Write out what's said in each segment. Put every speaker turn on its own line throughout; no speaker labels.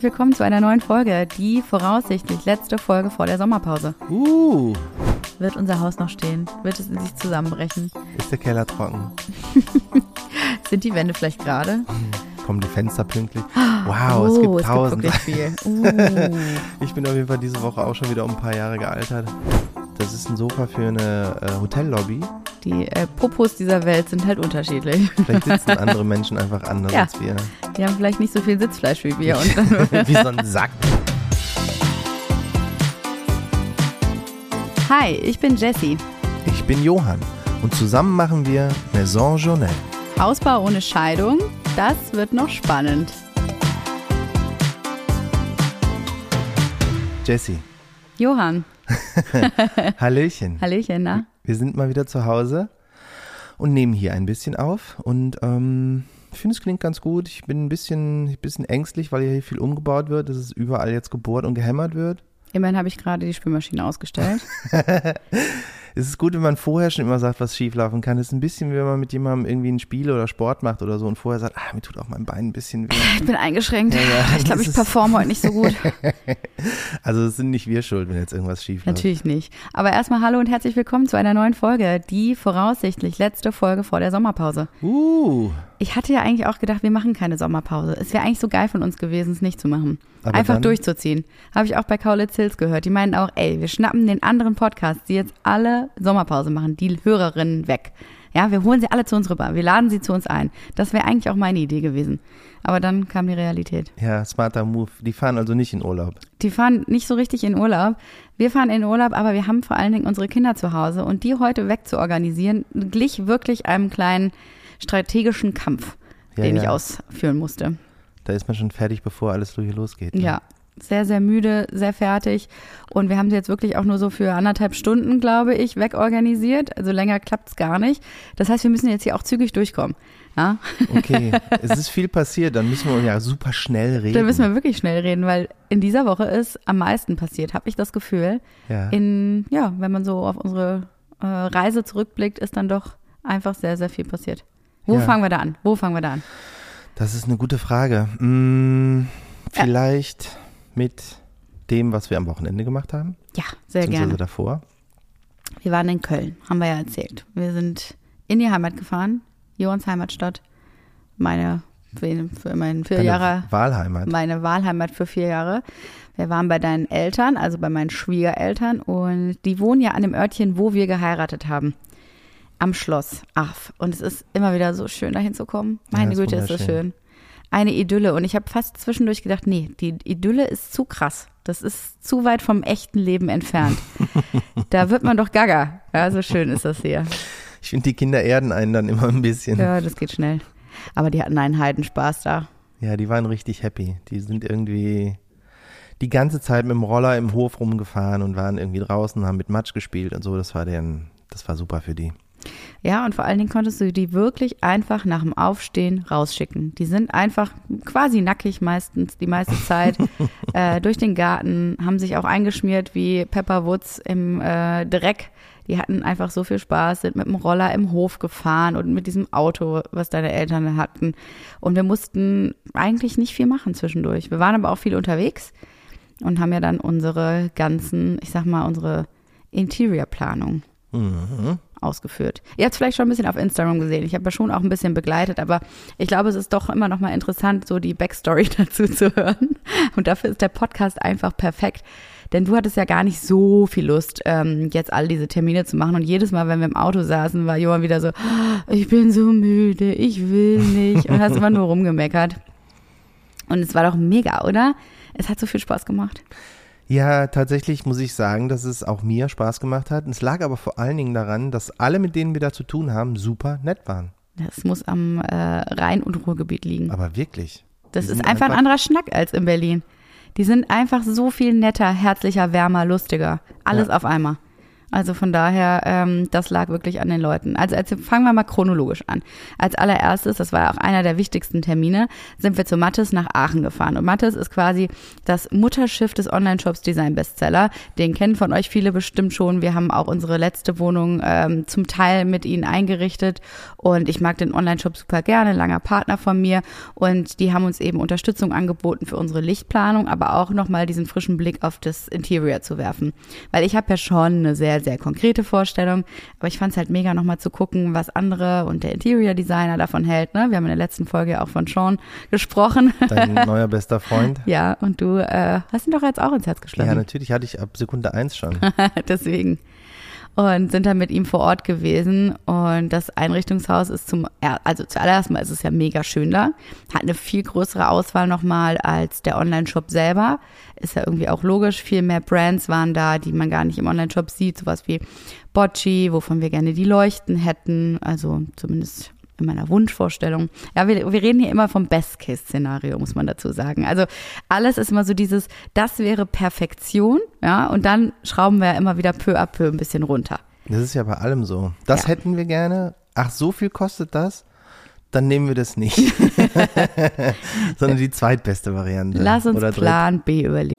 willkommen zu einer neuen Folge, die voraussichtlich letzte Folge vor der Sommerpause.
Uh,
Wird unser Haus noch stehen? Wird es in sich zusammenbrechen?
ist der Keller trocken?
Sind die Wände vielleicht gerade?
Kommen die Fenster pünktlich? Wow,
oh,
es gibt
es
tausend.
gibt wirklich viel. Uh.
ich bin auf jeden Fall diese Woche auch schon wieder um ein paar Jahre gealtert. Das ist ein Sofa für eine äh, Hotellobby.
Die äh, Popos dieser Welt sind halt unterschiedlich.
Vielleicht sitzen andere Menschen einfach anders
Ja.
als wir.
Die haben vielleicht nicht so viel Sitzfleisch wie wir.
Wie so ein Sack.
Hi, ich bin Jessie.
Ich bin Johann und zusammen machen wir Maison Journal.
Hausbau ohne Scheidung, das wird noch spannend.
Jessie,
Johann,
Hallöchen.
Hallöchen, na?
Wir sind mal wieder zu Hause und nehmen hier ein bisschen auf. Und ähm, ich finde, es klingt ganz gut. Ich bin ein bisschen, ein bisschen ängstlich, weil hier viel umgebaut wird, dass es überall jetzt gebohrt und gehämmert wird.
Immerhin habe ich gerade die Spülmaschine ausgestellt.
Es ist gut, wenn man vorher schon immer sagt, was schieflaufen kann. Es ist ein bisschen, wie wenn man mit jemandem irgendwie ein Spiel oder Sport macht oder so und vorher sagt, ah, mir tut auch mein Bein ein bisschen weh.
Ich bin eingeschränkt.
Ja, ja,
ich glaube, ich performe heute nicht so gut.
Also es sind nicht wir schuld, wenn jetzt irgendwas schief läuft.
Natürlich nicht. Aber erstmal hallo und herzlich willkommen zu einer neuen Folge, die voraussichtlich letzte Folge vor der Sommerpause.
Uh,
Ich hatte ja eigentlich auch gedacht, wir machen keine Sommerpause. Es wäre eigentlich so geil von uns gewesen, es nicht zu machen.
Aber
Einfach durchzuziehen. Habe ich auch bei Kaulitz Hills gehört. Die meinen auch, ey, wir schnappen den anderen Podcasts, die jetzt alle Sommerpause machen, die Hörerinnen weg. Ja, wir holen sie alle zu uns rüber. Wir laden sie zu uns ein. Das wäre eigentlich auch meine Idee gewesen. Aber dann kam die Realität.
ja, smarter Move. Die fahren also nicht in Urlaub.
Die fahren nicht so richtig in Urlaub. Wir fahren in Urlaub, aber wir haben vor allen Dingen unsere Kinder zu Hause. Und die heute wegzuorganisieren, glich wirklich einem kleinen strategischen Kampf,
Ja,
den
ja.
ich ausführen musste.
Da ist man schon fertig, bevor alles hier losgeht. ne?
Ja, sehr, sehr müde, sehr fertig. Und wir haben sie jetzt wirklich auch nur so für anderthalb Stunden, glaube ich, wegorganisiert. Also länger klappt's gar nicht. Das heißt, wir müssen jetzt hier auch zügig durchkommen. Ja,
Okay, es ist viel passiert, dann müssen wir ja super schnell reden.
da müssen wir wirklich schnell reden, weil in dieser Woche ist am meisten passiert, habe ich das Gefühl.
ja.
in, ja, wenn man so auf unsere äh, Reise zurückblickt, ist dann doch einfach sehr, sehr viel passiert. Wo
Ja.
fangen wir da an? Wo fangen wir da an?
Das ist eine gute Frage. Hm, vielleicht mit dem, was wir am Wochenende gemacht haben,
Ja, sehr gerne.
davor.
Wir waren in Köln, haben wir ja erzählt. Wir sind in die Heimat gefahren, Johans Heimatstadt. Meine, für, für vier
Deine
Jahre,
Wahlheimat.
meine Wahlheimat für vier Jahre. Wir waren bei deinen Eltern, also bei meinen Schwiegereltern und die wohnen ja an dem Örtchen, wo wir geheiratet haben. Am Schloss Ach, Und es ist immer wieder so schön, dahin zu kommen. Meine
Ja,
Güte, ist das schön. Eine Idylle. Und ich habe fast zwischendurch gedacht, nee, die Idylle ist zu krass. Das ist zu weit vom echten Leben entfernt. da wird man doch gaga. Ja, so schön ist das hier.
Ich finde, die Kinder erden einen dann immer ein bisschen.
Ja, das geht schnell. Aber die hatten einen Heidenspaß da.
Ja, die waren richtig happy. Die sind irgendwie die ganze Zeit mit dem Roller im Hof rumgefahren und waren irgendwie draußen, haben mit Matsch gespielt und so. Das war deren, das war super für die.
Ja, und vor allen Dingen konntest du die wirklich einfach nach dem Aufstehen rausschicken. Die sind einfach quasi nackig meistens die meiste Zeit äh, durch den Garten, haben sich auch eingeschmiert wie Pepper Woods im äh, Dreck. Die hatten einfach so viel Spaß, sind mit dem Roller im Hof gefahren und mit diesem Auto, was deine Eltern hatten. Und wir mussten eigentlich nicht viel machen zwischendurch. Wir waren aber auch viel unterwegs und haben ja dann unsere ganzen, ich sag mal, unsere Interior-Planung
Mhm.
Ausgeführt. Ihr habt es vielleicht schon ein bisschen auf Instagram gesehen. Ich habe ja schon auch ein bisschen begleitet, aber ich glaube, es ist doch immer noch mal interessant, so die Backstory dazu zu hören. Und dafür ist der Podcast einfach perfekt. Denn du hattest ja gar nicht so viel Lust, ähm, jetzt all diese Termine zu machen. Und jedes Mal, wenn wir im Auto saßen, war Johann wieder so, "Ah, ich bin so müde, ich will nicht. Und hast immer nur rumgemeckert. Und es war doch mega, oder? Es hat so viel Spaß gemacht.
Ja, tatsächlich muss ich sagen, dass es auch mir Spaß gemacht hat. Es lag aber vor allen Dingen daran, dass alle, mit denen wir da zu tun haben, super nett waren.
Das muss am äh, Rhein- und Ruhrgebiet liegen.
Aber wirklich.
Das ist
sind
einfach ein anderer Schnack als in Berlin. Die sind einfach so viel netter, herzlicher, wärmer, lustiger. Alles
Ja.
auf einmal. Also von daher, ähm, das lag wirklich an den Leuten. Also, also fangen wir mal chronologisch an. Als allererstes, das war auch einer der wichtigsten Termine, sind wir zu Mattes nach Aachen gefahren. Und Mattes ist quasi das Mutterschiff des Online-Shops Design Bestseller. Den kennen von euch viele bestimmt schon. Wir haben auch unsere letzte Wohnung ähm, zum Teil mit ihnen eingerichtet. Und ich mag den Online-Shop super gerne, langer Partner von mir. Und die haben uns eben Unterstützung angeboten für unsere Lichtplanung, aber auch nochmal diesen frischen Blick auf das Interior zu werfen. Weil ich habe ja schon eine sehr, sehr konkrete Vorstellung, aber ich fand es halt mega nochmal zu gucken, was andere und der Interior Designer davon hält. Ne? Wir haben in der letzten Folge auch von Sean gesprochen.
Dein neuer bester Freund.
ja, und du äh, hast ihn doch jetzt auch ins Herz geschlossen.
Ja, natürlich hatte ich ab Sekunde eins schon.
Deswegen und sind dann mit ihm vor Ort gewesen. Und das Einrichtungshaus ist zum, also zuallererst mal ist es ja mega schön da, hat eine viel größere Auswahl nochmal als der Online-Shop selber. Ist ja irgendwie auch logisch. Viel mehr Brands waren da, die man gar nicht im Online-Shop sieht. Sowas wie Bocci, wovon wir gerne die Leuchten hätten. Also zumindest in meiner Wunschvorstellung. Ja, wir, wir reden hier immer vom Best-Case-Szenario, muss man dazu sagen. Also alles ist immer so dieses, das wäre Perfektion, ja, und dann schrauben wir ja immer wieder peu à peu ein bisschen runter.
Das ist ja bei allem so. Das ja. hätten wir gerne. Ach, so viel kostet das? Dann nehmen wir das nicht. Sondern die zweitbeste Variante.
Lass uns Plan B überlegen.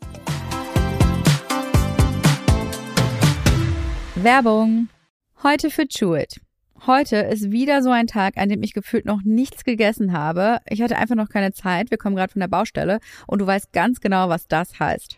Werbung. Heute für Chewit. Heute ist wieder so ein Tag, an dem ich gefühlt noch nichts gegessen habe. Ich hatte einfach noch keine Zeit. Wir kommen gerade von der Baustelle und du weißt ganz genau, was das heißt.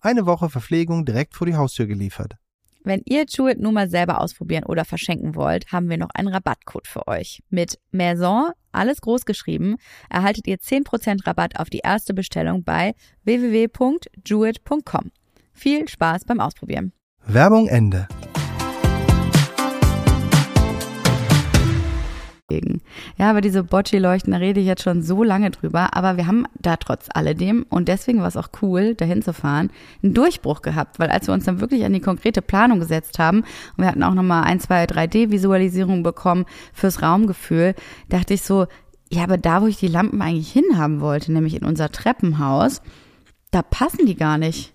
Eine Woche Verpflegung direkt vor die Haustür geliefert.
Wenn ihr Jewett nun mal selber ausprobieren oder verschenken wollt, haben wir noch einen Rabattcode für euch. Mit Maison, alles groß geschrieben, erhaltet ihr 10% Rabatt auf die erste Bestellung bei www.jewett.com. Viel Spaß beim Ausprobieren.
Werbung Ende.
Ja, aber diese Bocci-Leuchten, da rede ich jetzt schon so lange drüber, aber wir haben da trotz alledem, und deswegen war es auch cool, dahin zu fahren, einen Durchbruch gehabt, weil als wir uns dann wirklich an die konkrete Planung gesetzt haben, und wir hatten auch nochmal ein, zwei 3D-Visualisierungen bekommen fürs Raumgefühl, dachte ich so, ja, aber da, wo ich die Lampen eigentlich hinhaben wollte, nämlich in unser Treppenhaus, da passen die gar nicht.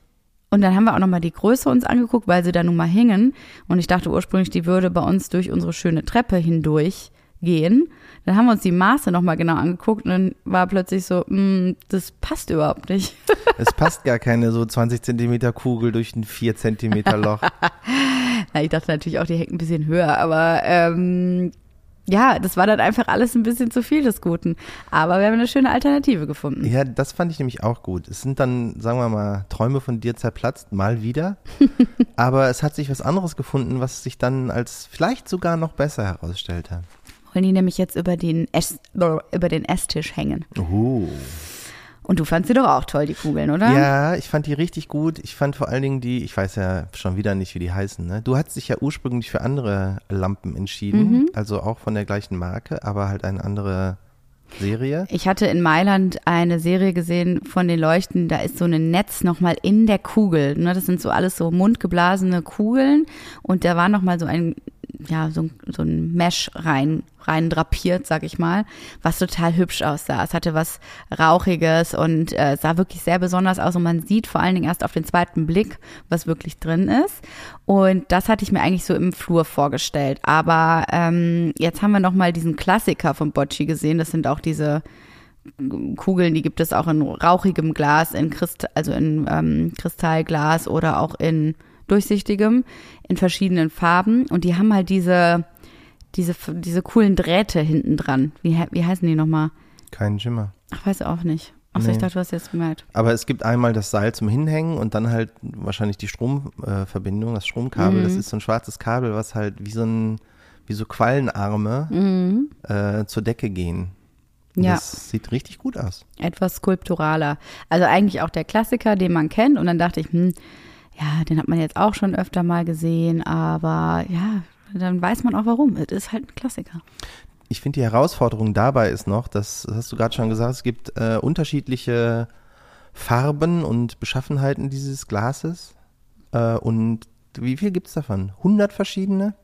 Und dann haben wir auch nochmal die Größe uns angeguckt, weil sie da nun mal hingen. Und ich dachte ursprünglich, die würde bei uns durch unsere schöne Treppe hindurch gehen. Dann haben wir uns die Maße nochmal genau angeguckt und dann war plötzlich so, mh, mm, das passt überhaupt nicht.
es passt gar keine so 20 Zentimeter Kugel durch ein 4 Zentimeter Loch.
Na, ich dachte natürlich auch, die hängt ein bisschen höher, aber ähm, ja, das war dann einfach alles ein bisschen zu viel des Guten. Aber wir haben eine schöne Alternative gefunden.
Ja, das fand ich nämlich auch gut. Es sind dann, sagen wir mal, Träume von dir zerplatzt, mal wieder. Aber es hat sich was anderes gefunden, was sich dann als vielleicht sogar noch besser herausstellte.
Wollen die nämlich jetzt über den, Ess, über den Esstisch hängen.
Uh.
Und du fandst sie doch auch toll, die Kugeln, oder?
Ja, ich fand die richtig gut. Ich fand vor allen Dingen die, ich weiß ja schon wieder nicht, wie die heißen. Ne? Du hast dich ja ursprünglich für andere Lampen entschieden, mhm. also auch von der gleichen Marke, aber halt eine andere Serie.
Ich hatte in Mailand eine Serie gesehen von den Leuchten, da ist so ein Netz nochmal in der Kugel. Ne? Das sind so alles so mundgeblasene Kugeln und da war nochmal so ein ja, so, so ein Mesh rein, rein drapiert, sag ich mal, was total hübsch aussah. Es hatte was Rauchiges und äh, sah wirklich sehr besonders aus und man sieht vor allen Dingen erst auf den zweiten Blick, was wirklich drin ist. Und das hatte ich mir eigentlich so im Flur vorgestellt. Aber ähm, jetzt haben wir nochmal diesen Klassiker von Bocci gesehen. Das sind auch diese Kugeln, die gibt es auch in rauchigem Glas, in Christ also in ähm, Kristallglas oder auch in durchsichtigem in verschiedenen Farben und die haben halt diese, diese, diese coolen Drähte hinten dran. Wie, wie heißen die nochmal?
Kein Schimmer.
Ach, weiß auch nicht. Achso,
Nee.
ich dachte, du hast jetzt gemerkt.
Aber es gibt einmal das Seil zum Hinhängen und dann halt wahrscheinlich die Stromverbindung, äh, das Stromkabel.
Mhm.
Das ist so ein schwarzes Kabel, was halt wie so ein, wie so Quallenarme
Mhm.
äh, zur Decke gehen.
Ja.
Das sieht richtig gut aus.
Etwas skulpturaler. Also eigentlich auch der Klassiker, den man kennt. Und dann dachte ich, hm, ja, den hat man jetzt auch schon öfter mal gesehen, aber ja, dann weiß man auch warum. Es ist halt ein Klassiker.
Ich finde die Herausforderung dabei ist noch, das, hast du gerade schon gesagt, es gibt äh, unterschiedliche Farben und Beschaffenheiten dieses Glases. Äh, und wie viel gibt es davon? 100 verschiedene?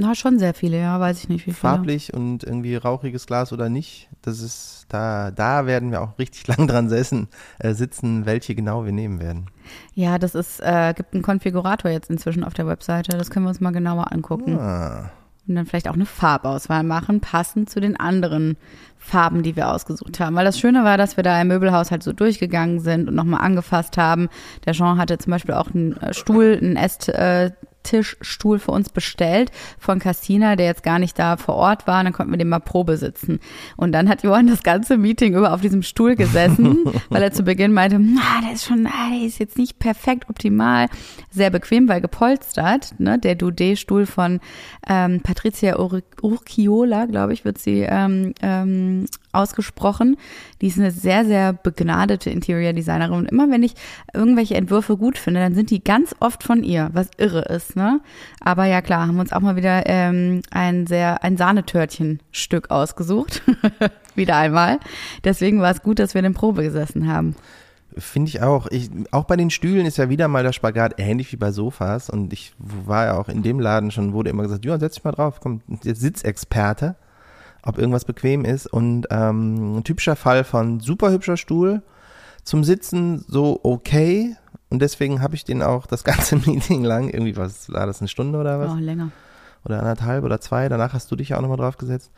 Na, schon sehr viele, ja, weiß ich nicht, wie viele.
Farblich und irgendwie rauchiges Glas oder nicht? Das ist, da, da werden wir auch richtig lang dran sitzen, äh, sitzen, welche genau wir nehmen werden.
Ja, das ist, äh, gibt einen Konfigurator jetzt inzwischen auf der Webseite. Das können wir uns mal genauer angucken.
Ah,
Und dann vielleicht auch eine Farbauswahl machen, passend zu den anderen Farben, die wir ausgesucht haben. Weil das Schöne war, dass wir da im Möbelhaus halt so durchgegangen sind und nochmal angefasst haben. Der Jean hatte zum Beispiel auch einen äh, Stuhl, einen Esstischstuhl für uns bestellt von Cassina, der jetzt gar nicht da vor Ort war. Und dann konnten wir den mal Probe sitzen. Und dann hat Johann das ganze Meeting über auf diesem Stuhl gesessen, weil er zu Beginn meinte, ah, der ist schon, ah, der ist jetzt nicht perfekt optimal. Sehr bequem, weil gepolstert. Ne? Der Dudé-Stuhl von ähm, Patricia Ur Urquiola, glaube ich, wird sie ähm, ähm, ausgesprochen. Die ist eine sehr, sehr begnadete Interior-Designerin. Und immer wenn ich irgendwelche Entwürfe gut finde, dann sind die ganz oft von ihr, was irre ist. Ne? Aber ja klar, haben uns auch mal wieder ähm, ein sehr ein Sahnetörtchen-Stück ausgesucht. wieder einmal. Deswegen war es gut, dass wir in der Probe gesessen haben.
Finde ich auch. Ich, auch bei den Stühlen ist ja wieder mal der Spagat ähnlich wie bei Sofas. Und ich war ja auch in dem Laden schon, wurde immer gesagt, Johann, setz dich mal drauf, komm, jetzt Sitzexperte, ob irgendwas bequem ist. Und ähm, ein typischer Fall von super hübscher Stuhl, zum Sitzen so okay. Und deswegen habe ich den auch das ganze Meeting lang, irgendwie was, war das eine Stunde oder was?
Oh, länger.
oder anderthalb oder zwei, danach hast du dich ja auch nochmal drauf gesetzt,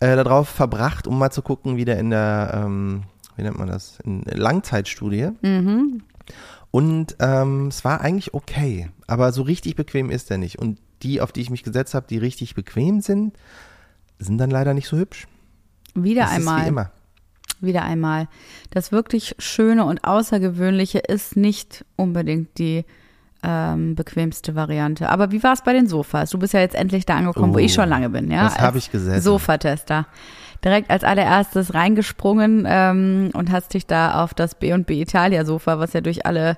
äh, darauf verbracht, um mal zu gucken, wie der in der, ähm, wie nennt man das, in Langzeitstudie.
Mhm.
Und ähm, es war eigentlich okay, aber so richtig bequem ist er nicht. Und die, auf die ich mich gesetzt habe, die richtig bequem sind, sind dann leider nicht so hübsch.
Wieder
das
einmal.
ist wie immer.
Wieder einmal. Das wirklich Schöne und Außergewöhnliche ist nicht unbedingt die ähm, bequemste Variante. Aber wie war es bei den Sofas? Du bist ja jetzt endlich da angekommen, wo
Oh,
ich schon lange bin, ja?
das hab
als
ich gesessen.
Sofatester. Direkt als allererstes reingesprungen ähm, und hast dich da auf das B&B Italia Sofa, was ja durch alle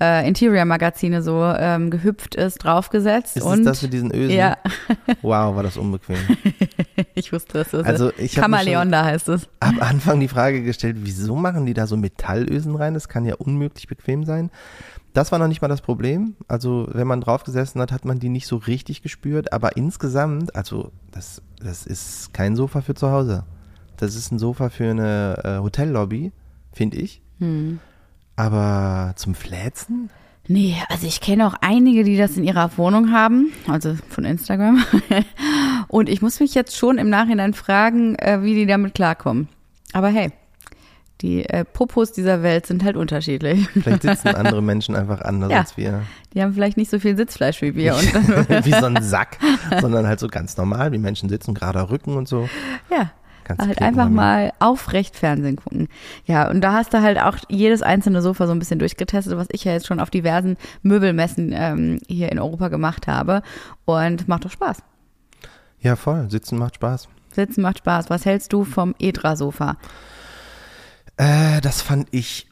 äh, Interior-Magazine so ähm, gehüpft ist, draufgesetzt.
Ist
und
das mit diesen Ösen?
ja,
Wow, war das unbequem.
ich wusste, dass das
Also ich
Kamaleon da heißt es.
am Anfang die Frage gestellt, wieso machen die da so Metallösen rein? Das kann ja unmöglich bequem sein. Das war noch nicht mal das Problem. Also wenn man drauf gesessen hat, hat man die nicht so richtig gespürt. Aber insgesamt, also das, das ist kein Sofa für zu Hause. Das ist ein Sofa für eine äh, Hotellobby, finde ich.
Hm.
Aber zum Fläzen?
Nee, also ich kenne auch einige, die das in ihrer Wohnung haben, also von Instagram. Und ich muss mich jetzt schon im Nachhinein fragen, äh, wie die damit klarkommen. Aber hey, die äh, Popos dieser Welt sind halt unterschiedlich.
Vielleicht sitzen andere Menschen einfach anders
Ja.
als wir.
Die haben vielleicht nicht so viel Sitzfleisch wie wir. Und
Wie so ein Sack, sondern halt so ganz normal, wie Menschen sitzen, gerader Rücken und so.
ja,
Ganz
halt einfach mal aufrecht Fernsehen gucken. Ja, und da hast du halt auch jedes einzelne Sofa so ein bisschen durchgetestet, was ich ja jetzt schon auf diversen Möbelmessen ähm, hier in Europa gemacht habe. Und macht doch Spaß.
Ja, voll. Sitzen macht Spaß.
Sitzen macht Spaß. Was hältst du vom Edra-Sofa?
Äh, das fand ich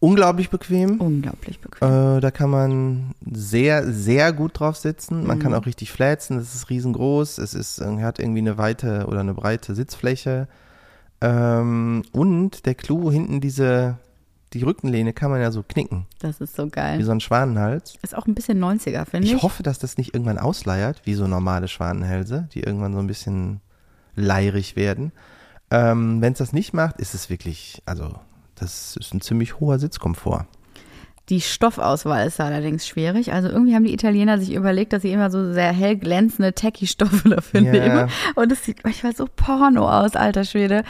unglaublich bequem.
Unglaublich bequem.
Äh, da kann man sehr, sehr gut drauf sitzen. Man
Mhm.
kann auch richtig fläzen. Es ist riesengroß. Es ist, äh, hat irgendwie eine weite oder eine breite Sitzfläche. Ähm, und der Clou hinten diese, die Rückenlehne kann man ja so knicken,
Das ist so
wie
geil.
so ein Schwanenhals.
Ist auch ein bisschen 90er, finde ich.
Ich hoffe, dass das nicht irgendwann ausleiert, wie so normale Schwanenhälse, die irgendwann so ein bisschen leirig werden. Ähm, Wenn es das nicht macht, ist es wirklich, also das ist ein ziemlich hoher Sitzkomfort.
Die Stoffauswahl ist allerdings schwierig. Also irgendwie haben die Italiener sich überlegt, dass sie immer so sehr hell glänzende Techie-Stoffe dafür
Ja.
nehmen. Und es sieht manchmal so porno aus, alter Schwede.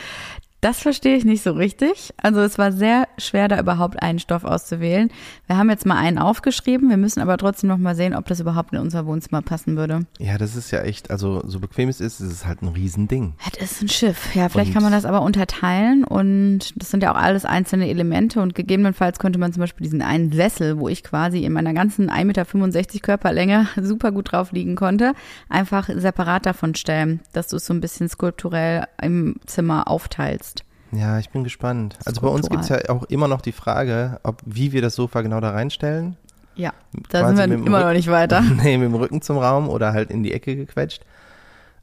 Das verstehe ich nicht so richtig. Also es war sehr schwer, da überhaupt einen Stoff auszuwählen. Wir haben jetzt mal einen aufgeschrieben. Wir müssen aber trotzdem noch mal sehen, ob das überhaupt in unser Wohnzimmer passen würde.
Ja, das ist ja echt, also so bequem es ist, ist es halt ein Riesending.
Das ist ein Schiff. Ja, vielleicht
Und-
kann man das aber unterteilen und das sind ja auch alles einzelne Elemente und gegebenenfalls könnte man zum Beispiel diesen einen Sessel, wo ich quasi in meiner ganzen 1,65 Meter Körperlänge super gut drauf liegen konnte, einfach separat davon stellen, dass du es so ein bisschen skulpturell im Zimmer aufteilst.
Ja, ich bin gespannt. Also bei uns gibt es ja auch immer noch die Frage, ob wie wir das Sofa genau da reinstellen.
Ja, da
Quasi
sind wir immer
Rück-
noch nicht weiter.
nee, mit dem Rücken zum Raum oder halt in die Ecke gequetscht.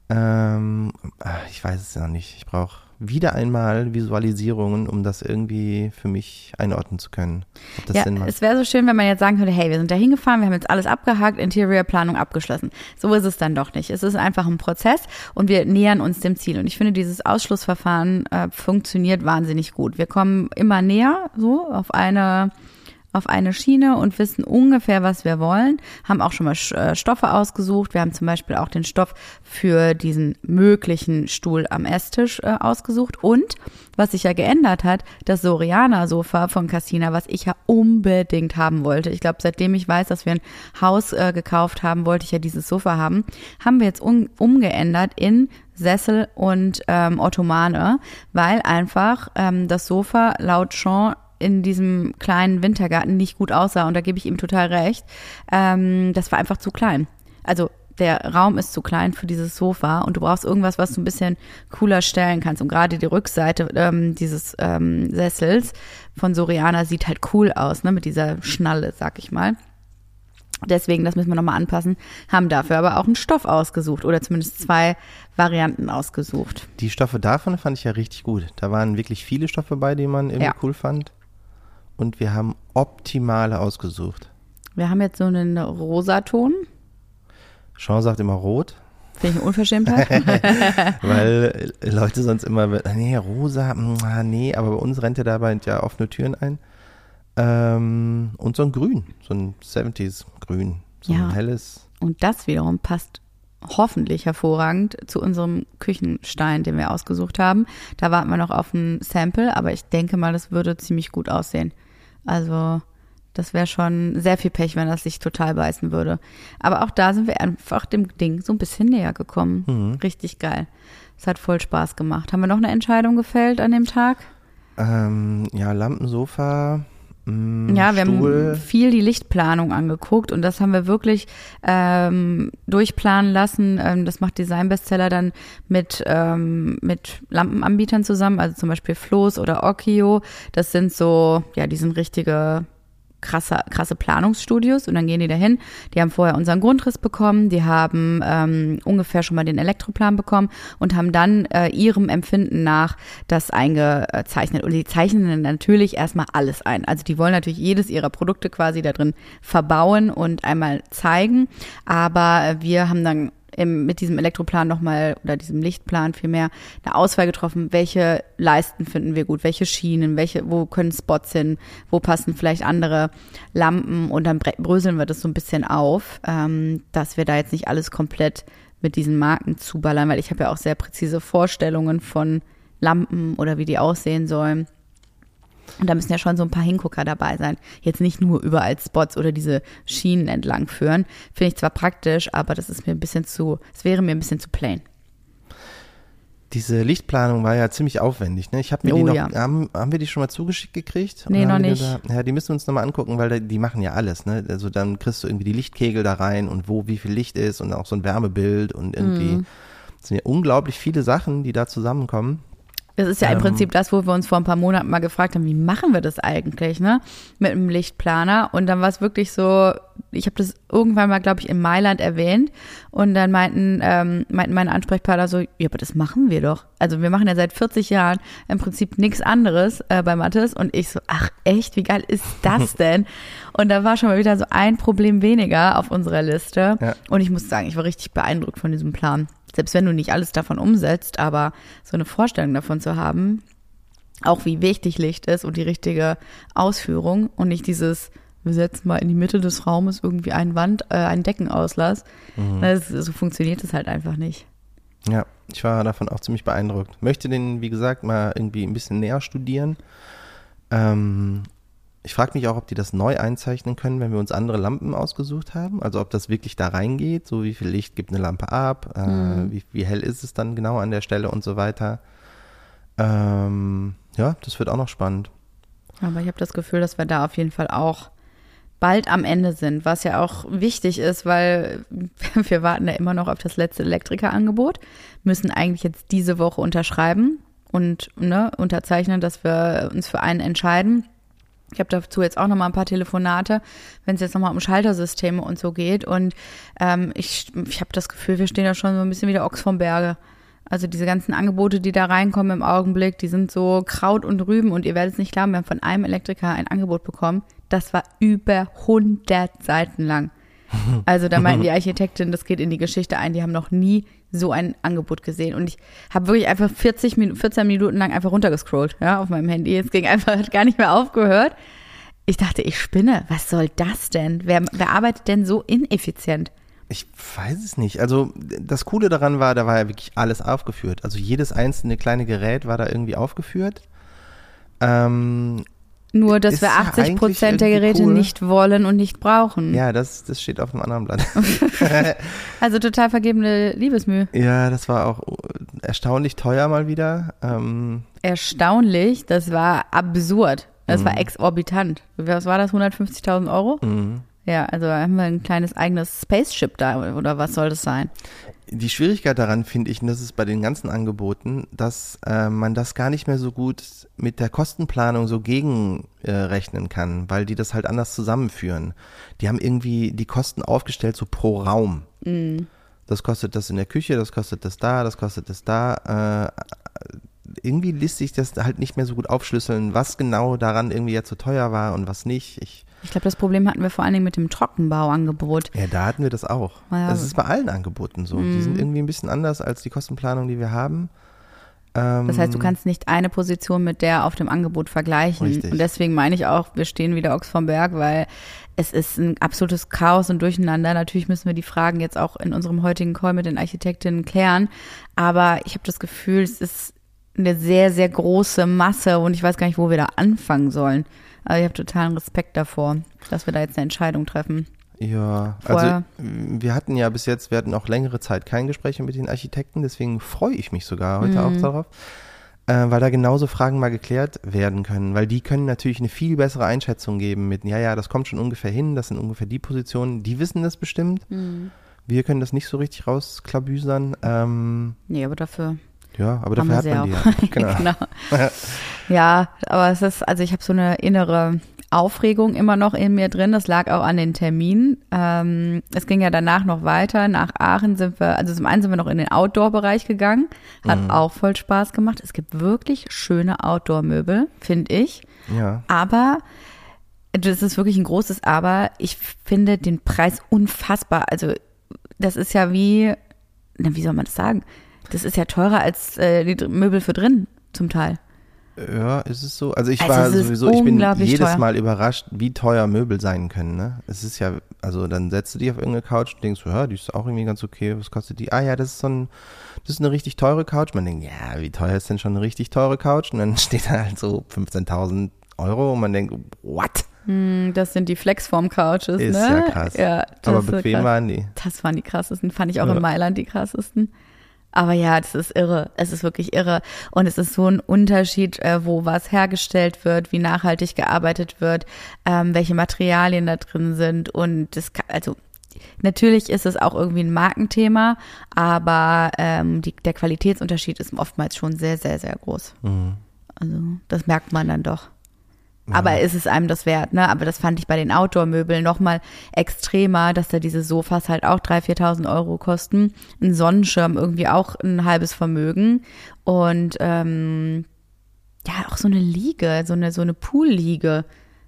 Ähm, ah, ich weiß es noch nicht. Ich brauche wieder einmal Visualisierungen, um das irgendwie für mich einordnen zu können.
Ja, es wäre so schön, wenn man jetzt sagen könnte, hey, wir sind da hingefahren, wir haben jetzt alles abgehakt, Interiorplanung abgeschlossen. So ist es dann doch nicht. Es ist einfach ein Prozess und wir nähern uns dem Ziel. Und ich finde, dieses Ausschlussverfahren äh, funktioniert wahnsinnig gut. Wir kommen immer näher so auf eine auf eine Schiene und wissen ungefähr, was wir wollen, haben auch schon mal äh, Stoffe ausgesucht. Wir haben zum Beispiel auch den Stoff für diesen möglichen Stuhl am Esstisch äh, ausgesucht. Und was sich ja geändert hat, das Soriana-Sofa von Cassina, was ich ja unbedingt haben wollte. Ich glaube, seitdem ich weiß, dass wir ein Haus äh, gekauft haben, wollte ich ja dieses Sofa haben, haben wir jetzt um, umgeändert in Sessel und ähm, Ottomane, weil einfach ähm, das Sofa laut Sean in diesem kleinen Wintergarten nicht gut aussah und da gebe ich ihm total recht. Ähm, das war einfach zu klein. Also der Raum ist zu klein für dieses Sofa und du brauchst irgendwas, was du ein bisschen cooler stellen kannst. Und gerade die Rückseite ähm, dieses ähm, Sessels von Soriana sieht halt cool aus, ne, mit dieser Schnalle, sag ich mal. Deswegen, das müssen wir nochmal anpassen, haben dafür aber auch einen Stoff ausgesucht oder zumindest zwei Varianten ausgesucht.
Die Stoffe davon fand ich ja richtig gut. Da waren wirklich viele Stoffe bei, die man irgendwie
Ja.
cool fand. Und wir haben optimale ausgesucht.
Wir haben jetzt so einen Rosaton,
Sean sagt immer rot,
finde ich eine Unverschämtheit.
weil äh, Leute sonst immer, nee, rosa, mm, ah, nee, aber bei uns rennt ja dabei ja offene Türen ein. Ähm, und so ein Grün, so ein 70s Grün, so
Ja.
ein helles.
Und das wiederum passt hoffentlich hervorragend zu unserem Küchenstein, den wir ausgesucht haben. Da warten wir noch auf ein Sample, aber ich denke mal, das würde ziemlich gut aussehen. Also das wäre schon sehr viel Pech, wenn das sich total beißen würde. Aber auch da sind wir einfach dem Ding so ein bisschen näher gekommen. Richtig geil. Es hat voll Spaß gemacht. Haben wir noch eine Entscheidung gefällt an dem Tag?
Ähm, ja, Lampensofa,
Ja, wir
Stuhl.
haben viel die Lichtplanung angeguckt und das haben wir wirklich ähm, durchplanen lassen. Ähm, das macht Design Bestseller dann mit, ähm, mit Lampenanbietern zusammen, also zum Beispiel Floß oder Okio. Das sind so, ja, die sind richtige krasse, krasse Planungsstudios und dann gehen die dahin. Die haben vorher unseren Grundriss bekommen, die haben ähm, ungefähr schon mal den Elektroplan bekommen und haben dann äh, ihrem Empfinden nach das eingezeichnet. Und die zeichnen dann natürlich erstmal alles ein. Also die wollen natürlich jedes ihrer Produkte quasi da drin verbauen und einmal zeigen. Aber wir haben dann im, mit diesem Elektroplan nochmal oder diesem Lichtplan vielmehr eine Auswahl getroffen, welche Leisten finden wir gut, welche Schienen, welche, wo können Spots hin, wo passen vielleicht andere Lampen und dann bröseln wir das so ein bisschen auf, ähm, dass wir da jetzt nicht alles komplett mit diesen Marken zuballern, weil ich habe ja auch sehr präzise Vorstellungen von Lampen oder wie die aussehen sollen. Und da müssen ja schon so ein paar Hingucker dabei sein. Jetzt nicht nur überall Spots oder diese Schienen entlang führen. Finde ich zwar praktisch, aber das ist mir ein bisschen zu, es wäre mir ein bisschen zu plain.
Diese Lichtplanung war ja ziemlich aufwendig. Ne? Ich habe mir
Oh,
die noch,
ja.
haben, haben wir die schon mal zugeschickt gekriegt?
Nee, noch nicht.
Da, ja, die müssen wir uns nochmal angucken, weil die machen ja alles. Ne? Also dann kriegst du irgendwie die Lichtkegel da rein und wo wie viel Licht ist und auch so ein Wärmebild und irgendwie.
Mhm.
Es sind ja unglaublich viele Sachen, die da zusammenkommen.
Das ist ja im
Ähm.
Prinzip das, wo wir uns vor ein paar Monaten mal gefragt haben, wie machen wir das eigentlich, ne? Mit einem Lichtplaner. Und dann war es wirklich so, ich habe das irgendwann mal, glaube ich, in Mailand erwähnt. Und dann meinten, ähm, meinten meine Ansprechpartner so, ja, aber das machen wir doch. Also wir machen ja seit 40 Jahren im Prinzip nichts anderes äh, bei Mattes. Und ich so, ach echt, wie geil ist das denn? Und da war schon mal wieder so ein Problem weniger auf unserer Liste.
Ja.
Und ich muss sagen, ich war richtig beeindruckt von diesem Plan. Selbst wenn du nicht alles davon umsetzt, aber so eine Vorstellung davon zu haben, auch wie wichtig Licht ist und die richtige Ausführung und nicht dieses, wir setzen mal in die Mitte des Raumes irgendwie einen Wand, äh, einen Deckenauslass. Das, so funktioniert es halt einfach nicht.
Ja, ich war davon auch ziemlich beeindruckt. Möchte den, wie gesagt, mal irgendwie ein bisschen näher studieren. Ähm, ich frage mich auch, ob die das neu einzeichnen können, wenn wir uns andere Lampen ausgesucht haben. Also ob das wirklich da reingeht, so wie viel Licht gibt eine Lampe ab, äh, wie, wie hell ist es dann genau an der Stelle und so weiter. Ähm, ja, das wird auch noch spannend.
Aber ich habe das Gefühl, dass wir da auf jeden Fall auch bald am Ende sind, was ja auch wichtig ist, weil wir warten ja immer noch auf das letzte Elektrikerangebot, müssen eigentlich jetzt diese Woche unterschreiben und ne, unterzeichnen, dass wir uns für einen entscheiden. Ich habe dazu jetzt auch noch mal ein paar Telefonate, wenn es jetzt noch mal um Schaltersysteme und so geht. Und ähm, ich, ich habe das Gefühl, wir stehen da schon so ein bisschen wie der Ochs vom Berge. Also diese ganzen Angebote, die da reinkommen im Augenblick, die sind so Kraut und Rüben. Und ihr werdet es nicht glauben, wir haben von einem Elektriker ein Angebot bekommen. Das war über 100 Seiten lang. Also da meinten die Architektin, das geht in die Geschichte ein. Die haben noch nie so ein Angebot gesehen. Und ich habe wirklich einfach 40 Minuten, 14 Minuten lang einfach runtergescrollt, ja, auf meinem Handy. Es ging einfach, hat gar nicht mehr aufgehört. Ich dachte, ich spinne. Was soll das denn? Wer, wer arbeitet denn so ineffizient?
Ich weiß es nicht. Also das Coole daran war, da war ja wirklich alles aufgeführt. Also jedes einzelne kleine Gerät war da irgendwie aufgeführt. Ähm,
Nur, dass
Ist
wir
ja
80
eigentlich
Prozent der Geräte
cool.
nicht wollen und nicht brauchen.
ja, das, das steht auf einem anderen Blatt.
Also total vergebene Liebesmühe.
ja, das war auch erstaunlich teuer mal wieder. Ähm,
Erstaunlich, das war absurd. Das
Mhm.
war exorbitant. Was war das, 150.000 Euro? Ja, also haben wir ein kleines eigenes Spaceship da oder was soll das sein?
Die Schwierigkeit daran finde ich, und das ist bei den ganzen Angeboten, dass äh, man das gar nicht mehr so gut mit der Kostenplanung so gegenrechnen äh, kann, weil die das halt anders zusammenführen. Die haben irgendwie die Kosten aufgestellt so pro Raum. Das kostet das in der Küche, das kostet das da, das kostet das da. Äh, irgendwie lässt sich das halt nicht mehr so gut aufschlüsseln, was genau daran irgendwie jetzt so teuer war und was nicht. Ich,
Ich glaube, das Problem hatten wir vor allen Dingen mit dem Trockenbauangebot.
ja, da hatten wir das auch.
Ja.
Das ist bei allen Angeboten so. Die sind irgendwie ein bisschen anders als die Kostenplanung, die wir haben. Ähm,
Das heißt, du kannst nicht eine Position mit der auf dem Angebot vergleichen.
Richtig.
Und deswegen meine ich auch, wir stehen wieder Ochs vom Berg, weil es ist ein absolutes Chaos und Durcheinander. Natürlich müssen wir die Fragen jetzt auch in unserem heutigen Call mit den Architektinnen klären. Aber ich habe das Gefühl, es ist eine sehr, sehr große Masse und ich weiß gar nicht, wo wir da anfangen sollen. Also ich habe totalen Respekt davor, dass wir da jetzt eine Entscheidung treffen.
Ja,
Vorher-
also wir hatten ja bis jetzt, wir hatten auch längere Zeit kein Gespräch mit den Architekten, deswegen freue ich mich sogar heute
Mhm.
auch darauf, äh, weil da genauso Fragen mal geklärt werden können, weil die können natürlich eine viel bessere Einschätzung geben mit, ja, ja, das kommt schon ungefähr hin, das sind ungefähr die Positionen, die wissen das bestimmt.
Mhm.
Wir können das nicht so richtig rausklabüsern. Ähm,
Nee, aber dafür
ja, aber dafür hat man
auch.
die ja. Genau.
genau. Ja, aber es ist, also ich habe so eine innere Aufregung immer noch in mir drin. Das lag auch an den Terminen. Ähm, es ging ja danach noch weiter. Nach Aachen sind wir, also zum einen sind wir noch in den Outdoor-Bereich gegangen. Hat
Mhm.
auch voll Spaß gemacht. Es gibt wirklich schöne Outdoor-Möbel, finde ich.
Ja,
Aber, das ist wirklich ein großes Aber, ich finde den Preis unfassbar. Also, das ist ja wie, na, wie soll man das sagen? Das ist ja teurer als äh, die Möbel für drin, zum Teil.
ja, ist es so? Also ich
Also
war
es ist
sowieso, ich bin jedes
teuer.
Mal überrascht, wie teuer Möbel sein können. Ne? Es ist ja, also dann setzt du dich auf irgendeine Couch und denkst, ja, die ist auch irgendwie ganz okay. Was kostet die? Ah ja, das ist so ein, das ist eine richtig teure Couch. Man denkt, ja, wie teuer ist denn schon eine richtig teure Couch? Und dann steht da halt so 15.000 Euro und man denkt, what?
Hm, Das sind die Flexform-Couches,
Ist
ne?
ja krass.
Ja, das
Aber
ist
bequem
krass.
waren die.
Das waren die krassesten, fand ich auch
Ja.
in Mailand die krassesten. Aber ja, das ist irre. Es ist wirklich irre. Und es ist so ein Unterschied, äh, wo was hergestellt wird, wie nachhaltig gearbeitet wird, ähm, welche Materialien da drin sind. Und das, kann, also natürlich ist es auch irgendwie ein Markenthema, aber ähm, die, der Qualitätsunterschied ist oftmals schon sehr, sehr, sehr groß.
Mhm.
Also das merkt man dann doch. Aber ist es einem das wert, ne? Aber das fand ich bei den Outdoor-Möbeln nochmal extremer, dass da diese Sofas halt auch 3.000, 4.000 Euro kosten. Ein Sonnenschirm irgendwie auch ein halbes Vermögen. Und ähm, ja, auch so eine Liege, so eine, so eine Pool-Liege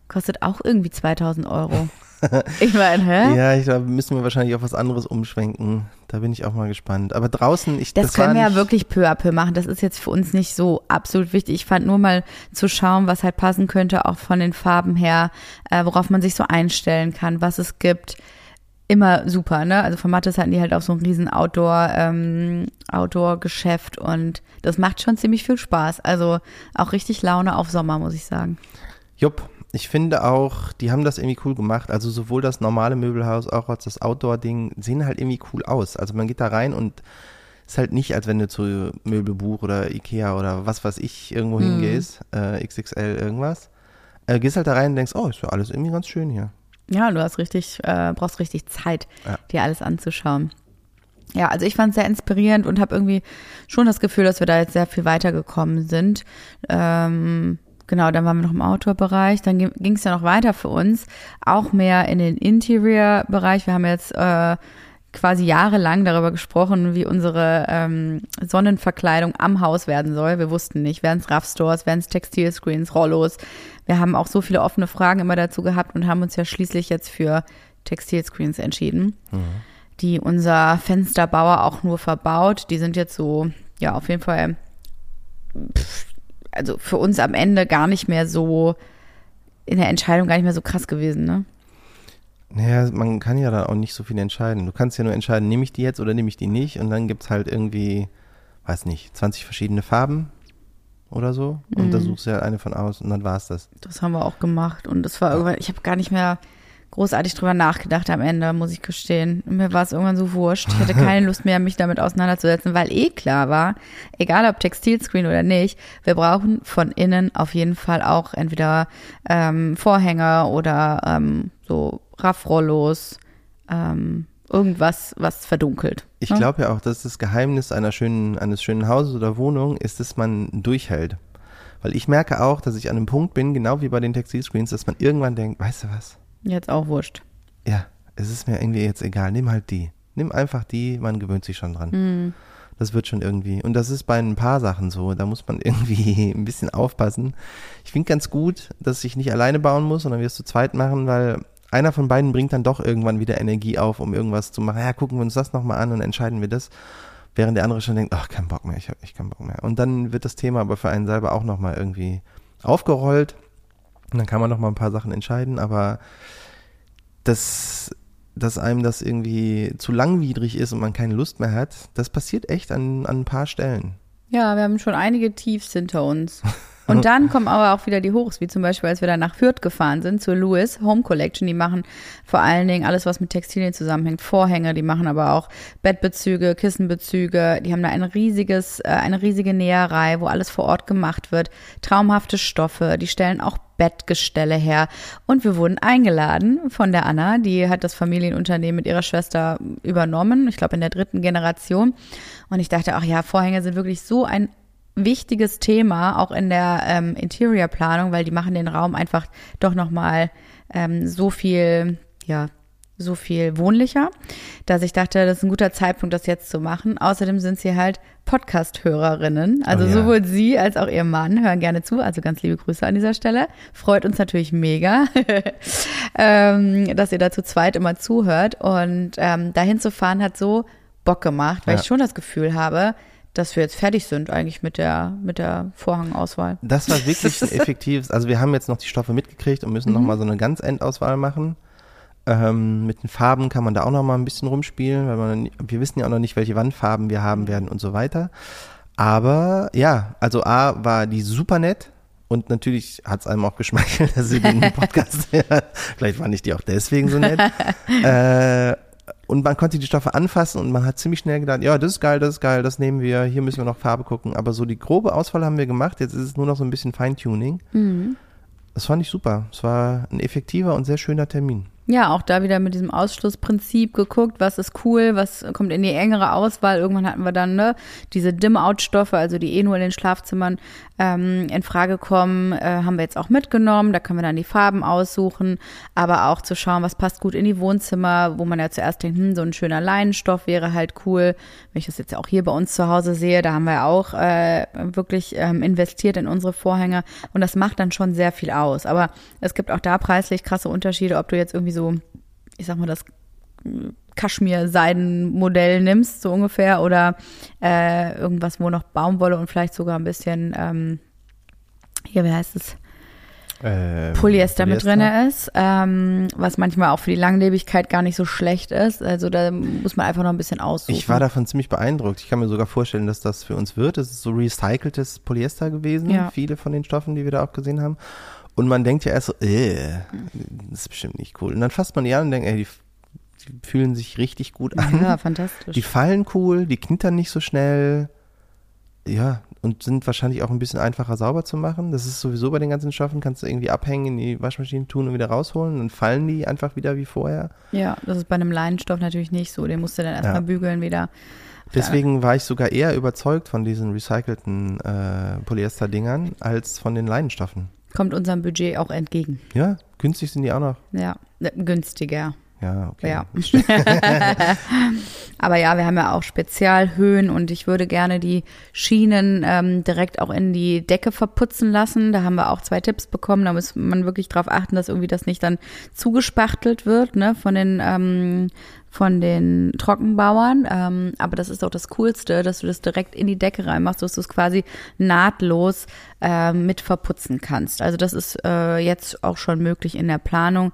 kostet auch irgendwie 2.000 Euro. Ich meine, hä?
Ja, ich glaube, müssen wir wahrscheinlich auf was anderes umschwenken. Da bin ich auch mal gespannt. Aber draußen, ich
Das,
das
können wir ja wirklich peu à peu machen. Das ist jetzt für uns nicht so absolut wichtig. Ich fand nur mal zu schauen, was halt passen könnte, auch von den Farben her, äh, worauf man sich so einstellen kann, was es gibt. Immer super, ne? Also von Mattes hatten die halt auch so ein riesen Outdoor, ähm, Outdoor-Geschäft und das macht schon ziemlich viel Spaß. Also auch richtig Laune auf Sommer, muss ich sagen.
Jupp, ich finde auch, die haben das irgendwie cool gemacht. Also sowohl das normale Möbelhaus auch als das Outdoor-Ding sehen halt irgendwie cool aus. Also man geht da rein und ist halt nicht, als wenn du zu Möbelbuch oder Ikea oder was weiß ich irgendwo hingehst, äh, XXL irgendwas. Äh, gehst halt da rein und denkst, oh, ist ja alles irgendwie ganz schön hier.
Ja, du hast richtig, äh, brauchst richtig Zeit,
Ja.
dir alles anzuschauen. Ja, also ich fand es sehr inspirierend und habe irgendwie schon das Gefühl, dass wir da jetzt sehr viel weitergekommen sind. Ähm, genau, dann waren wir noch im Outdoor-Bereich. Dann ging es ja noch weiter für uns, auch mehr in den Interior-Bereich. Wir haben jetzt äh, quasi jahrelang darüber gesprochen, wie unsere ähm, Sonnenverkleidung am Haus werden soll. Wir wussten nicht, werden es Raff-Stores, werden es Textilscreens, Rollos. Wir haben auch so viele offene Fragen immer dazu gehabt und haben uns ja schließlich jetzt für Textilscreens entschieden, die unser Fensterbauer auch nur verbaut. Die sind jetzt so, ja, auf jeden Fall, pff, also für uns am Ende gar nicht mehr so, in der Entscheidung gar nicht mehr so krass gewesen, ne?
Naja, man kann ja da auch nicht so viel entscheiden. Du kannst ja nur entscheiden, nehme ich die jetzt oder nehme ich die nicht. Und dann gibt's halt irgendwie, weiß nicht, 20 verschiedene Farben oder so. Und da suchst du ja eine von aus und dann war's das.
Das haben wir auch gemacht und das war irgendwann, ich habe gar nicht mehr großartig drüber nachgedacht am Ende, muss ich gestehen. Mir war es irgendwann so wurscht. Ich hatte keine Lust mehr, mich damit auseinanderzusetzen, weil eh klar war, egal ob Textilscreen oder nicht, wir brauchen von innen auf jeden Fall auch entweder ähm, Vorhänge oder ähm, so Raffrollos, ähm, irgendwas, was verdunkelt.
Ich
ne?
glaube ja auch, dass das Geheimnis einer schönen, eines schönen Hauses oder Wohnung ist, dass man durchhält. Weil ich merke auch, dass ich an einem Punkt bin, genau wie bei den Textilscreens, dass man irgendwann denkt, weißt du was?
Jetzt auch wurscht.
Ja, es ist mir irgendwie jetzt egal, nimm halt die. Nimm einfach die, man gewöhnt sich schon dran.
Mhm.
Das wird schon irgendwie. Und das ist bei ein paar Sachen so. Da muss man irgendwie ein bisschen aufpassen. Ich finde ganz gut, dass ich nicht alleine bauen muss, sondern wir es zu zweit machen, weil einer von beiden bringt dann doch irgendwann wieder Energie auf, um irgendwas zu machen. Ja, gucken wir uns das nochmal an und entscheiden wir das. Während der andere schon denkt, ach, kein Bock mehr, ich habe echt keinen Bock mehr. Und dann wird das Thema aber für einen selber auch nochmal irgendwie aufgerollt. Und dann kann man nochmal ein paar Sachen entscheiden, aber dass, dass einem das irgendwie zu langwidrig ist und man keine Lust mehr hat, das passiert echt an, an ein paar Stellen.
Ja, wir haben schon einige Tiefs hinter uns. Und dann kommen aber auch wieder die Hochs, wie zum Beispiel, als wir dann nach Fürth gefahren sind, zur Lewis Home Collection. Die machen vor allen Dingen alles, was mit Textilien zusammenhängt. Vorhänge, die machen aber auch Bettbezüge, Kissenbezüge. Die haben da ein riesiges, äh, eine riesige Näherei, wo alles vor Ort gemacht wird. Traumhafte Stoffe. Die stellen auch Bettgestelle her. Und wir wurden eingeladen von der Anna, die hat das Familienunternehmen mit ihrer Schwester übernommen. Ich glaube in der dritten Generation. Und ich dachte, ach ja, Vorhänge sind wirklich so ein wichtiges Thema, auch in der ähm, Interior-Planung, weil die machen den Raum einfach doch nochmal ähm, so viel, ja, so viel wohnlicher, dass ich dachte, das ist ein guter Zeitpunkt, das jetzt zu machen. Außerdem sind sie halt Podcast-Hörerinnen. Also
Oh ja.
sowohl sie als auch ihr Mann hören gerne zu. Also ganz liebe Grüße an dieser Stelle. Freut uns natürlich mega, ähm, dass ihr da zu zweit immer zuhört. Und ähm, dahin zu fahren hat so Bock gemacht, weil
Ja.
ich schon das Gefühl habe, dass wir jetzt fertig sind eigentlich mit der, mit der Vorhangauswahl.
Das war wirklich ein effektives, also wir haben jetzt noch die Stoffe mitgekriegt und müssen noch mal so eine ganz Endauswahl machen. Ähm, mit den Farben kann man da auch noch mal ein bisschen rumspielen, weil man, wir wissen ja auch noch nicht, welche Wandfarben wir haben werden und so weiter. Aber ja, also A war die super nett und natürlich hat es einem auch geschmeichelt, dass sie den Podcast. Vielleicht fand ich die auch deswegen so nett. äh, und man konnte die Stoffe anfassen und man hat ziemlich schnell gedacht, ja, das ist geil, das ist geil, das nehmen wir, hier müssen wir noch Farbe gucken. Aber so die grobe Auswahl haben wir gemacht, jetzt ist es nur noch so ein bisschen Feintuning. Das fand ich super. Es war ein effektiver und sehr schöner Termin.
Ja, auch da wieder mit diesem Ausschlussprinzip geguckt, was ist cool, was kommt in die engere Auswahl. Irgendwann hatten wir dann ne, diese Dim-Out-Stoffe, also die eh nur in den Schlafzimmern ähm, in Frage kommen, äh, haben wir jetzt auch mitgenommen. Da können wir dann die Farben aussuchen, aber auch zu schauen, was passt gut in die Wohnzimmer, wo man ja zuerst denkt, hm, so ein schöner Leinenstoff wäre halt cool. Wenn ich das jetzt auch hier bei uns zu Hause sehe, da haben wir auch äh, wirklich ähm, investiert in unsere Vorhänge und das macht dann schon sehr viel aus. Aber es gibt auch da preislich krasse Unterschiede, ob du jetzt irgendwie so, ich sag mal, das Kaschmir-Seidenmodell nimmst, so ungefähr, oder äh, irgendwas, wo noch Baumwolle und vielleicht sogar ein bisschen, ähm, hier, wie heißt es?
Ähm,
Polyester, mit drin ist, ähm, was manchmal auch für die Langlebigkeit gar nicht so schlecht ist. Also da muss man einfach noch ein bisschen aussuchen.
Ich war davon ziemlich beeindruckt. Ich kann mir sogar vorstellen, dass das für uns wird. Es ist so recyceltes Polyester gewesen,
Ja.
viele von den Stoffen, die wir da auch gesehen haben. Und man denkt ja erst so, äh, das ist bestimmt nicht cool. Und dann fasst man die an und denkt, ey, die fühlen sich richtig gut an.
ja, fantastisch.
Die fallen cool, die knittern nicht so schnell. Ja, und sind wahrscheinlich auch ein bisschen einfacher sauber zu machen. Das ist sowieso bei den ganzen Stoffen, kannst du irgendwie abhängen, in die Waschmaschine tun und wieder rausholen. Dann fallen die einfach wieder wie vorher.
ja, das ist bei einem Leinenstoff natürlich nicht so. Den musst du dann erstmal
Ja.
bügeln wieder.
Deswegen war ich sogar eher überzeugt von diesen recycelten äh, Polyester-Dingern als von den Leinenstoffen.
Kommt unserem Budget auch entgegen.
Ja, günstig sind die auch noch.
Ja, günstiger.
Ja, okay.
Ja. Aber ja, wir haben ja auch Spezialhöhen und ich würde gerne die Schienen ähm, direkt auch in die Decke verputzen lassen. Da haben wir auch zwei Tipps bekommen. Da muss man wirklich drauf achten, dass irgendwie das nicht dann zugespachtelt wird, ne, von den ähm, von den Trockenbauern. Ähm, aber das ist auch das Coolste, dass du das direkt in die Decke reinmachst, dass du es quasi nahtlos ähm, mit verputzen kannst. Also das ist äh, jetzt auch schon möglich in der Planung.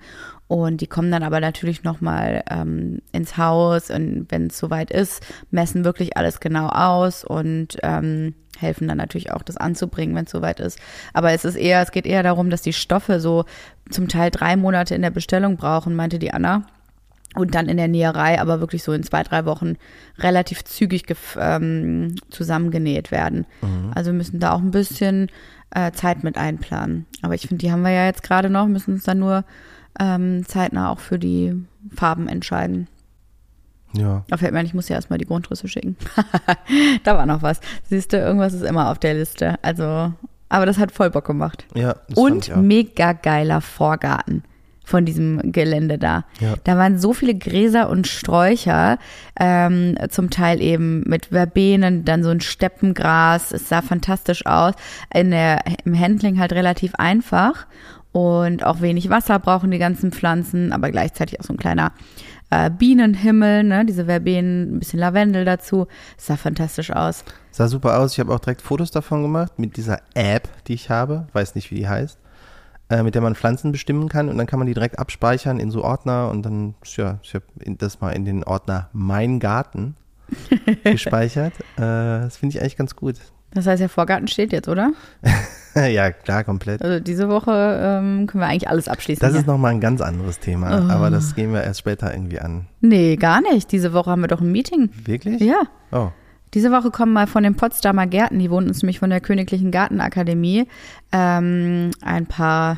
Und die kommen dann aber natürlich nochmal ähm, ins Haus und wenn es soweit ist, messen wirklich alles genau aus und ähm, helfen dann natürlich auch, das anzubringen, wenn es soweit ist. Aber es ist eher, es geht eher darum, dass die Stoffe so zum Teil drei Monate in der Bestellung brauchen, meinte die Anna. Und dann in der Näherei aber wirklich so in zwei, drei Wochen relativ zügig ähm, zusammengenäht werden. Also wir müssen da auch ein bisschen äh, Zeit mit einplanen. Aber ich finde, die haben wir ja jetzt gerade noch, müssen uns dann nur ähm, zeitnah auch für die Farben entscheiden.
Ja.
Da fällt mir ein, ich muss ja erstmal die Grundrisse schicken. da war noch was. Siehst du, irgendwas ist immer auf der Liste. Also, aber das hat voll Bock gemacht.
Ja,
Und
ich auch.
mega geiler Vorgarten von diesem Gelände da.
Ja.
Da waren so viele Gräser und Sträucher, ähm, zum Teil eben mit Verbenen, dann so ein Steppengras. Es sah fantastisch aus. In der, Im Handling halt relativ einfach und auch wenig Wasser brauchen die ganzen Pflanzen, aber gleichzeitig auch so ein kleiner äh, Bienenhimmel, ne? diese Verbenen, ein bisschen Lavendel dazu. Es sah fantastisch aus.
Sah super aus. Ich habe auch direkt Fotos davon gemacht mit dieser App, die ich habe. Weiß nicht, wie die heißt. Äh, mit der man Pflanzen bestimmen kann und dann kann man die direkt abspeichern in so Ordner und dann, ja, ich habe das mal in den Ordner Mein Garten gespeichert. Äh, das finde ich eigentlich ganz gut.
Das heißt, der Vorgarten steht jetzt, oder?
ja, klar, komplett.
Also diese Woche ähm, können wir eigentlich alles abschließen.
Das
hier.
ist nochmal ein ganz anderes Thema,
Oh.
aber das gehen wir erst später irgendwie an.
Nee, gar nicht. Diese Woche haben wir doch ein Meeting.
Wirklich?
Ja.
Oh,
Diese Woche kommen mal von den Potsdamer Gärten, die wohnen uns nämlich von der Königlichen Gartenakademie, ähm, ein paar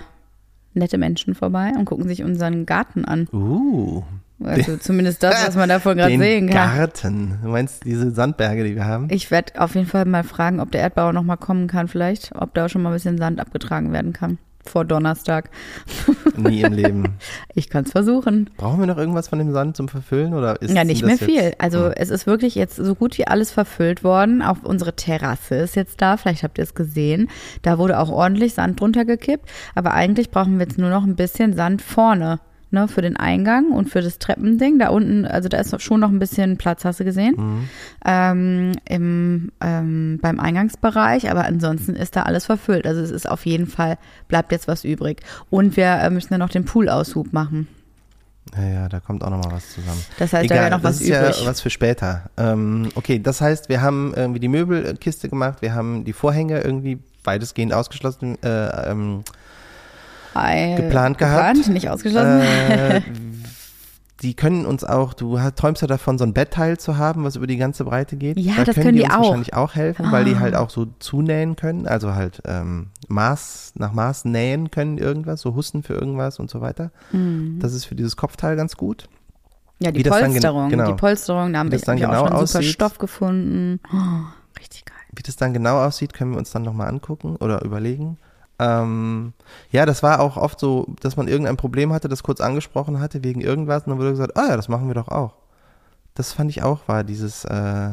nette Menschen vorbei und gucken sich unseren Garten an.
uh,
Also zumindest das, was man davon gerade sehen kann.
Garten. Du meinst diese Sandberge, die wir haben?
Ich werde auf jeden Fall mal fragen, ob der Erdbauer noch mal kommen kann vielleicht, ob da schon mal ein bisschen Sand abgetragen werden kann vor Donnerstag.
Nie im Leben.
Ich kann es versuchen.
Brauchen wir noch irgendwas von dem Sand zum Verfüllen oder ist
Ja, nicht mehr
jetzt-
viel. Also
Hm.
es ist wirklich jetzt so gut wie alles verfüllt worden. Auch unsere Terrasse ist jetzt da. Vielleicht habt ihr es gesehen. Da wurde auch ordentlich Sand drunter gekippt. Aber eigentlich brauchen wir jetzt nur noch ein bisschen Sand vorne. Ne, für den Eingang und für das Treppending. Da unten, also da ist schon noch ein bisschen Platz, hast du gesehen?
Mhm.
Ähm, im, ähm, beim Eingangsbereich, aber ansonsten ist da alles verfüllt. Also es ist auf jeden Fall, bleibt jetzt was übrig. Und wir äh, müssen ja noch den Poolaushub machen.
Ja, ja, da kommt auch noch mal was zusammen.
Das heißt, da wäre noch
das
was
ist
übrig.
ja was für später. Ähm, okay, das heißt, wir haben irgendwie die Möbelkiste gemacht, wir haben die Vorhänge irgendwie weitestgehend ausgeschlossen, äh, ähm,
Ei,
geplant
geplant,
gehabt.
nicht ausgeschlossen.
Äh, die können uns auch, du träumst ja davon, so ein Bettteil zu haben, was über die ganze Breite geht.
Ja,
da
das
können
können
die,
die
uns
auch.
wahrscheinlich auch helfen, weil die
Ah.
halt auch so zunähen können, also halt ähm, Maß nach Maß nähen können irgendwas, so Husten für irgendwas und so weiter.
Mhm.
Das ist für dieses Kopfteil ganz gut.
Ja, die
Wie
Polsterung,
genau.
die Polsterung, da haben wir
dann genau
auch schon super
aussieht.
Stoff gefunden. Oh, richtig geil.
Wie das dann genau aussieht, können wir uns dann nochmal angucken oder überlegen. Ähm, ja, das war auch oft so, dass man irgendein Problem hatte, das kurz angesprochen hatte wegen irgendwas und dann wurde gesagt, ah ja, das machen wir doch auch. Das fand ich auch, war dieses, äh,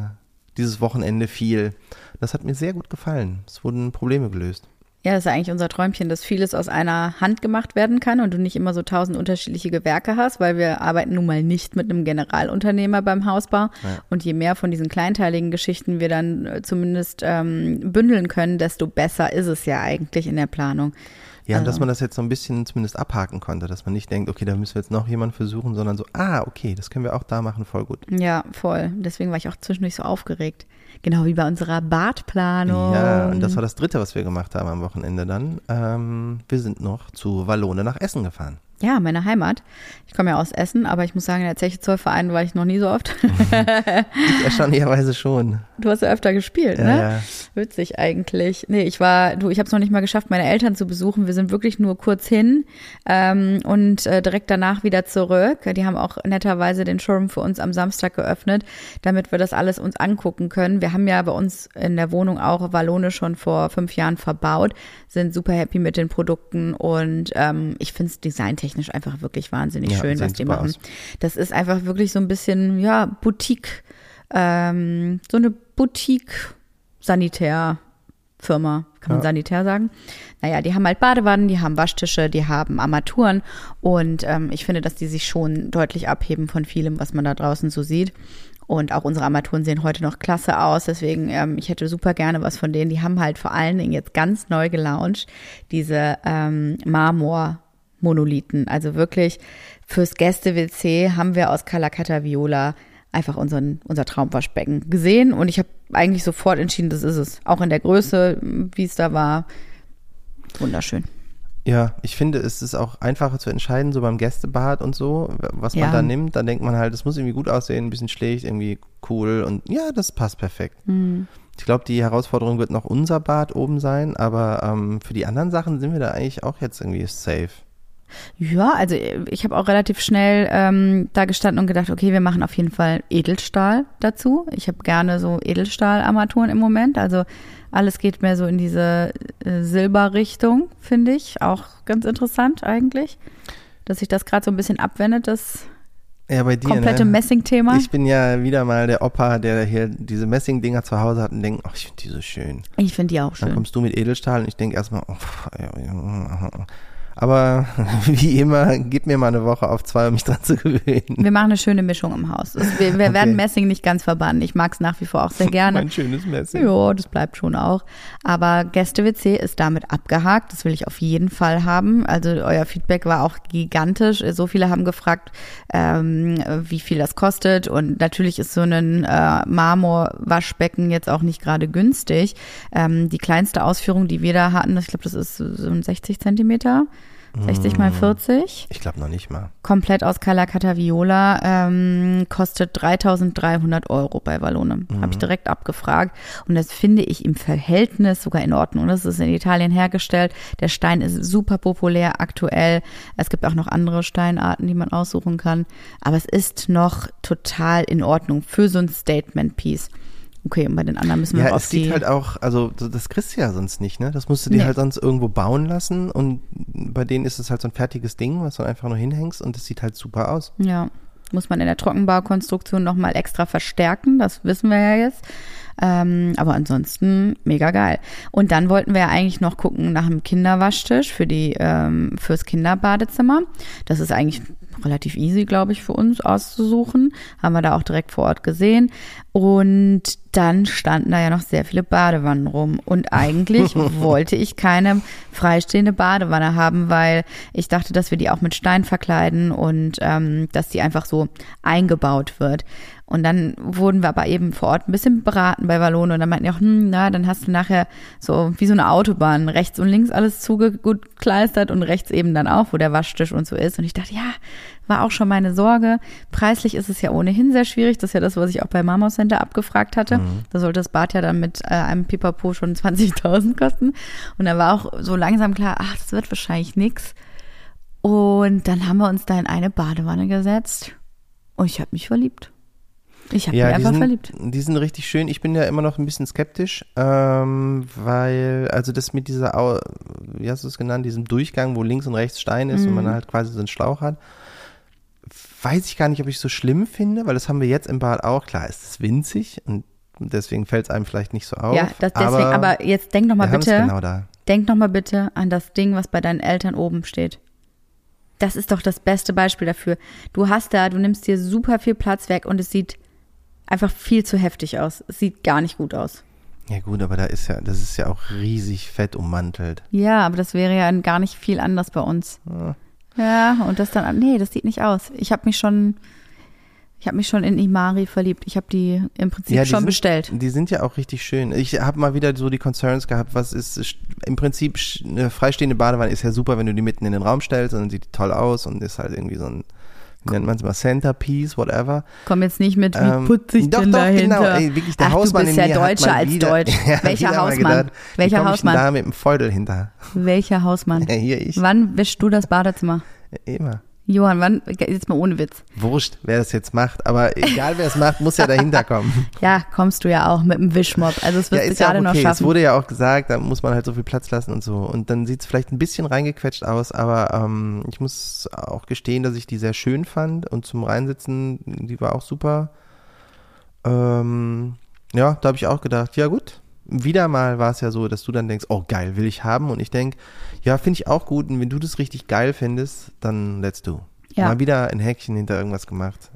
dieses Wochenende viel. Das hat mir sehr gut gefallen. Es wurden Probleme gelöst.
Ja, das ist eigentlich unser Träumchen, dass vieles aus einer Hand gemacht werden kann und du nicht immer so tausend unterschiedliche Gewerke hast, weil wir arbeiten nun mal nicht mit einem Generalunternehmer beim Hausbau. Und je mehr von diesen kleinteiligen Geschichten wir dann äh, zumindest ähm, bündeln können, desto besser ist es ja eigentlich in der Planung.
Ja, und
Also.
dass man das jetzt so ein bisschen zumindest abhaken konnte, dass man nicht denkt, okay, da müssen wir jetzt noch jemanden versuchen, sondern so, ah, okay, das können wir auch da machen, voll gut.
Ja, voll. Deswegen war ich auch zwischendurch so aufgeregt. Genau wie bei unserer Badplanung.
Ja, und das war das dritte, was wir gemacht haben am Wochenende dann. Ähm, wir sind noch zu Wallone nach Essen gefahren.
Ja, meine Heimat. Ich komme ja aus Essen, aber ich muss sagen, in der Zeche Zollverein war ich noch nie so oft.
Ich erstaunlicherweise schon.
Du hast ja öfter gespielt,
Ja,
ne?
ja.
Witzig eigentlich. Nee, ich war, du, ich habe es noch nicht mal geschafft, meine Eltern zu besuchen. Wir sind wirklich nur kurz hin ähm, und äh, direkt danach wieder zurück. Die haben auch netterweise den Showroom für uns am Samstag geöffnet, damit wir das alles uns angucken können. Wir haben ja bei uns in der Wohnung auch Wallone schon vor fünf Jahren verbaut, sind super happy mit den Produkten und ähm, ich finde es designtechnisch einfach wirklich wahnsinnig
Ja,
schön, was die machen.
aus.
Das ist einfach wirklich so ein bisschen, ja, Boutique, ähm, so eine Boutique-Sanitär-Firma, kann man
Ja.
Sanitär sagen? Naja, die haben halt Badewannen, die haben Waschtische, die haben Armaturen und ähm, ich finde, dass die sich schon deutlich abheben von vielem, was man da draußen so sieht. Und auch unsere Armaturen sehen heute noch klasse aus. Deswegen, ähm, ich hätte super gerne was von denen. Die haben halt vor allen Dingen jetzt ganz neu gelauncht, diese ähm, Marmor-Monolithen. Also wirklich fürs Gäste-WC haben wir aus Calacata Viola einfach unseren, unser Traumwaschbecken gesehen. Und ich habe eigentlich sofort entschieden, das ist es. Auch in der Größe, wie es da war. Wunderschön.
Ja, ich finde, es ist auch einfacher zu entscheiden, so beim Gästebad und so, was man
Ja.
da nimmt. Da denkt man halt, es muss irgendwie gut aussehen, ein bisschen schlicht, irgendwie cool und ja, das passt perfekt.
Mhm.
Ich glaube, die Herausforderung wird noch unser Bad oben sein, aber ähm, für die anderen Sachen sind wir da eigentlich auch jetzt irgendwie safe.
Ja, also ich habe auch relativ schnell ähm, da gestanden und gedacht, okay, wir machen auf jeden Fall Edelstahl dazu. Ich habe gerne so Edelstahlarmaturen im Moment. Also alles geht mehr so in diese äh, Silberrichtung, finde ich. Auch ganz interessant eigentlich, dass sich das gerade so ein bisschen abwendet, das
Ja, bei dir,
komplette
ne?
Messing-Thema.
Ich bin ja wieder mal der Opa, der hier diese Messing-Dinger zu Hause hat und denkt, ach, ich finde die so schön.
Ich finde die auch
Dann
schön.
kommst du mit Edelstahl und ich denke erstmal, oh, pff, ja, ja, aber wie immer, gib mir mal eine Woche auf zwei, um mich dran zu gewöhnen.
Wir machen eine schöne Mischung im Haus. Es- Wir, wir
Okay.
werden Messing nicht ganz verbannen. Ich mag es nach wie vor auch sehr gerne.
Mein schönes Messing.
Ja, das bleibt schon auch. Aber Gäste-WC ist damit abgehakt. Das will ich auf jeden Fall haben. Also euer Feedback war auch gigantisch. So viele haben gefragt, ähm, wie viel das kostet. Und natürlich ist so ein äh, Marmorwaschbecken jetzt auch nicht gerade günstig. Ähm, die kleinste Ausführung, die wir da hatten, ich glaube, das ist so ein 60 Zentimeter. 60 mal 40
Ich glaube noch nicht mal.
komplett aus Calacata Viola, ähm, kostet 3300 Euro bei Wallone. Habe ich direkt abgefragt. Und das finde ich im Verhältnis sogar in Ordnung. Das ist in Italien hergestellt. Der Stein ist super populär aktuell. Es gibt auch noch andere Steinarten, die man aussuchen kann. Aber es ist noch total in Ordnung für so ein Statement-Piece. Okay, und bei den anderen müssen wir
Ja, es sieht halt auch, also so, das kriegst du ja sonst nicht, ne? Das musst du dir
Nee.
halt sonst irgendwo bauen lassen und bei denen ist es halt so ein fertiges Ding, was du einfach nur hinhängst und es sieht halt super aus.
Ja, muss man in der Trockenbaukonstruktion nochmal extra verstärken, das wissen wir ja jetzt. Ähm, aber ansonsten mega geil. Und dann wollten wir ja eigentlich noch gucken nach einem Kinderwaschtisch für die ähm, fürs Kinderbadezimmer. Das ist eigentlich relativ easy, glaube ich, für uns auszusuchen. Haben wir da auch direkt vor Ort gesehen. Und dann standen da ja noch sehr viele Badewannen rum. Und eigentlich wollte ich keine freistehende Badewanne haben, weil ich dachte, dass wir die auch mit Stein verkleiden und ähm, dass die einfach so eingebaut wird. Und dann wurden wir aber eben vor Ort ein bisschen beraten bei Wallone und dann meinten die auch, hm, na, dann hast du nachher so wie so eine Autobahn, rechts und links alles zugekleistert und rechts eben dann auch, wo der Waschtisch und so ist. Und ich dachte, ja, war auch schon meine Sorge. Preislich ist es ja ohnehin sehr schwierig. Das ist ja das, was ich auch bei Mama Center abgefragt hatte.
Mhm.
Da sollte das Bad ja dann mit äh, einem Pipapo schon 20.000 kosten. Und da war auch so langsam klar, ach, das wird wahrscheinlich nix. Und dann haben wir uns da in eine Badewanne gesetzt und ich habe mich verliebt. Ich habe
Ja,
mich
die
einfach
sind,
verliebt.
die sind richtig schön. Ich bin ja immer noch ein bisschen skeptisch, ähm, weil, also das mit dieser, Au- wie hast du es genannt, diesem Durchgang, wo links und rechts Stein ist und man halt quasi so einen Schlauch hat, weiß ich gar nicht, ob ich so schlimm finde, weil das haben wir jetzt im Bad auch. Klar, ist es winzig und deswegen fällt es einem vielleicht nicht so auf.
Ja, das deswegen, aber, jetzt denk doch mal
wir haben es
bitte,
genau da.
denk doch mal bitte an das Ding, was bei deinen Eltern oben steht. Das ist doch das beste Beispiel dafür. Du hast da, du nimmst dir super viel Platz weg und es sieht einfach viel zu heftig aus. Es sieht gar nicht gut aus.
Ja gut, aber da ist ja, das ist ja auch riesig fett ummantelt.
Ja, aber das wäre ja gar nicht viel anders bei uns. Ja, und das dann, nee, das sieht nicht aus. Ich habe mich schon, ich habe mich schon in Imari verliebt. Ich habe die im Prinzip
Ja, die
schon
sind,
bestellt.
Die sind ja auch richtig schön. Ich habe mal wieder so die Concerns gehabt, was ist im Prinzip eine freistehende Badewanne ist ja super, wenn du die mitten in den Raum stellst und dann sieht die toll aus und ist halt irgendwie so ein nennt man es mal Centerpiece, whatever.
Komm jetzt nicht mit, wie
Ähm,
putze ich
doch,
denn
doch,
dahinter?
genau. Ey, wirklich, der
Ach,
Hausmann
du bist ja Deutscher als
wieder,
Deutsch.
Ja,
Welcher Hausmann?
gedacht,
Welcher Hausmann?
Ich da mit dem Feudel hinter.
Welcher Hausmann?
Ja, hier ich.
Wann wischst du das Badezimmer?
Immer.
Johann, wann, jetzt mal ohne Witz.
Wurscht, wer das jetzt macht. Aber egal, wer es macht, muss ja dahinter kommen.
Ja, kommst du ja auch mit dem Wischmob. Also
Ja,
du
ist ja auch
gerade noch
okay. Es
schaffen.
wurde ja auch gesagt, da muss man halt so viel Platz lassen und so. Und dann sieht es vielleicht ein bisschen reingequetscht aus, aber ähm, ich muss auch gestehen, dass ich die sehr schön fand und zum Reinsitzen, die war auch super. Ähm, ja, da habe ich auch gedacht, ja gut. Wieder mal war es ja so, dass du dann denkst, oh geil, will ich haben. Und ich denk, ja, finde ich auch gut. Und wenn du das richtig geil findest, dann let's do.
Ja.
Mal wieder ein Häkchen hinter irgendwas gemacht.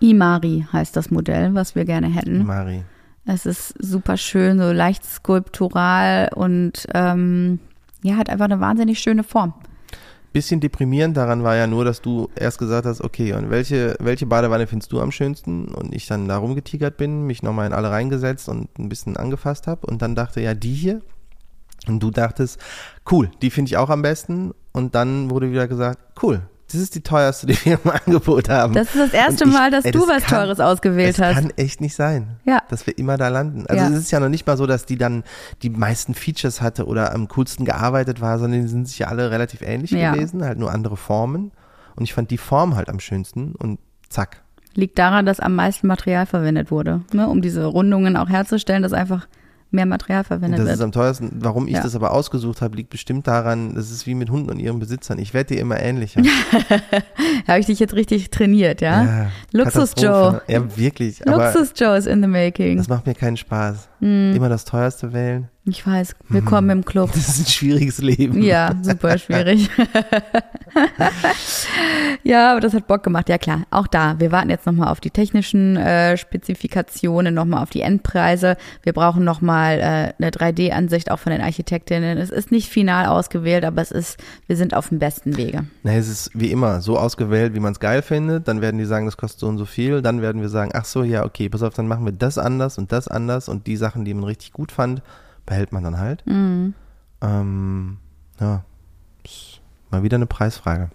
Imari heißt das Modell, was wir gerne hätten.
Mari.
Es ist super schön, so leicht skulptural und ähm, ja, hat einfach eine wahnsinnig schöne Form.
Bisschen deprimierend daran war ja nur, dass du erst gesagt hast, okay, und welche, welche Badewanne findest du am schönsten? Und ich dann da rumgetigert bin, mich nochmal in alle reingesetzt und ein bisschen angefasst habe und dann dachte, ja, die hier. Und du dachtest, cool, die finde ich auch am besten. Und dann wurde wieder gesagt, cool, das ist die teuerste, die wir im Angebot haben.
Das ist das erste
ich-
Mal, dass
ey,
du
das
was
kann-
Teures ausgewählt
das
hast.
kann echt nicht sein,
Ja.
dass wir immer da landen. Also
Ja.
es ist ja noch nicht mal so, dass die dann die meisten Features hatte oder am coolsten gearbeitet war, sondern die sind sich ja alle relativ ähnlich
Ja.
gewesen, halt nur andere Formen. Und ich fand die Form halt am schönsten und zack.
Liegt daran, dass am meisten Material verwendet wurde, ne? um diese Rundungen auch herzustellen, dass einfach mehr Material verwendet
Das
wird.
ist am teuersten. Warum ich
Ja.
das aber ausgesucht habe, liegt bestimmt daran, das ist wie mit Hunden und ihren Besitzern. Ich werde dir immer ähnlicher.
Habe ich dich jetzt richtig trainiert, ja? Luxus
Katastrophe.
Joe.
Ja, wirklich.
Luxus Joe is in the making.
das macht mir keinen Spaß.
Hm.
Immer das teuerste wählen.
Ich weiß, willkommen im Club.
Das ist ein schwieriges Leben.
Ja, super schwierig. ja, aber das hat Bock gemacht. Ja klar, auch da. Wir warten jetzt nochmal auf die technischen äh, Spezifikationen, nochmal auf die Endpreise. Wir brauchen nochmal äh, eine 3D-Ansicht auch von den Architektinnen. Es ist nicht final ausgewählt, aber es ist, wir sind auf dem besten Wege.
Na, es ist wie immer so ausgewählt, wie man es geil findet. Dann werden die sagen, das kostet so und so viel. Dann werden wir sagen, ach so, ja, okay, pass auf, dann machen wir das anders und das anders. Und die Sachen, die man richtig gut fand, behält man dann halt.
Mhm.
Ähm, ja, ist mal wieder eine Preisfrage.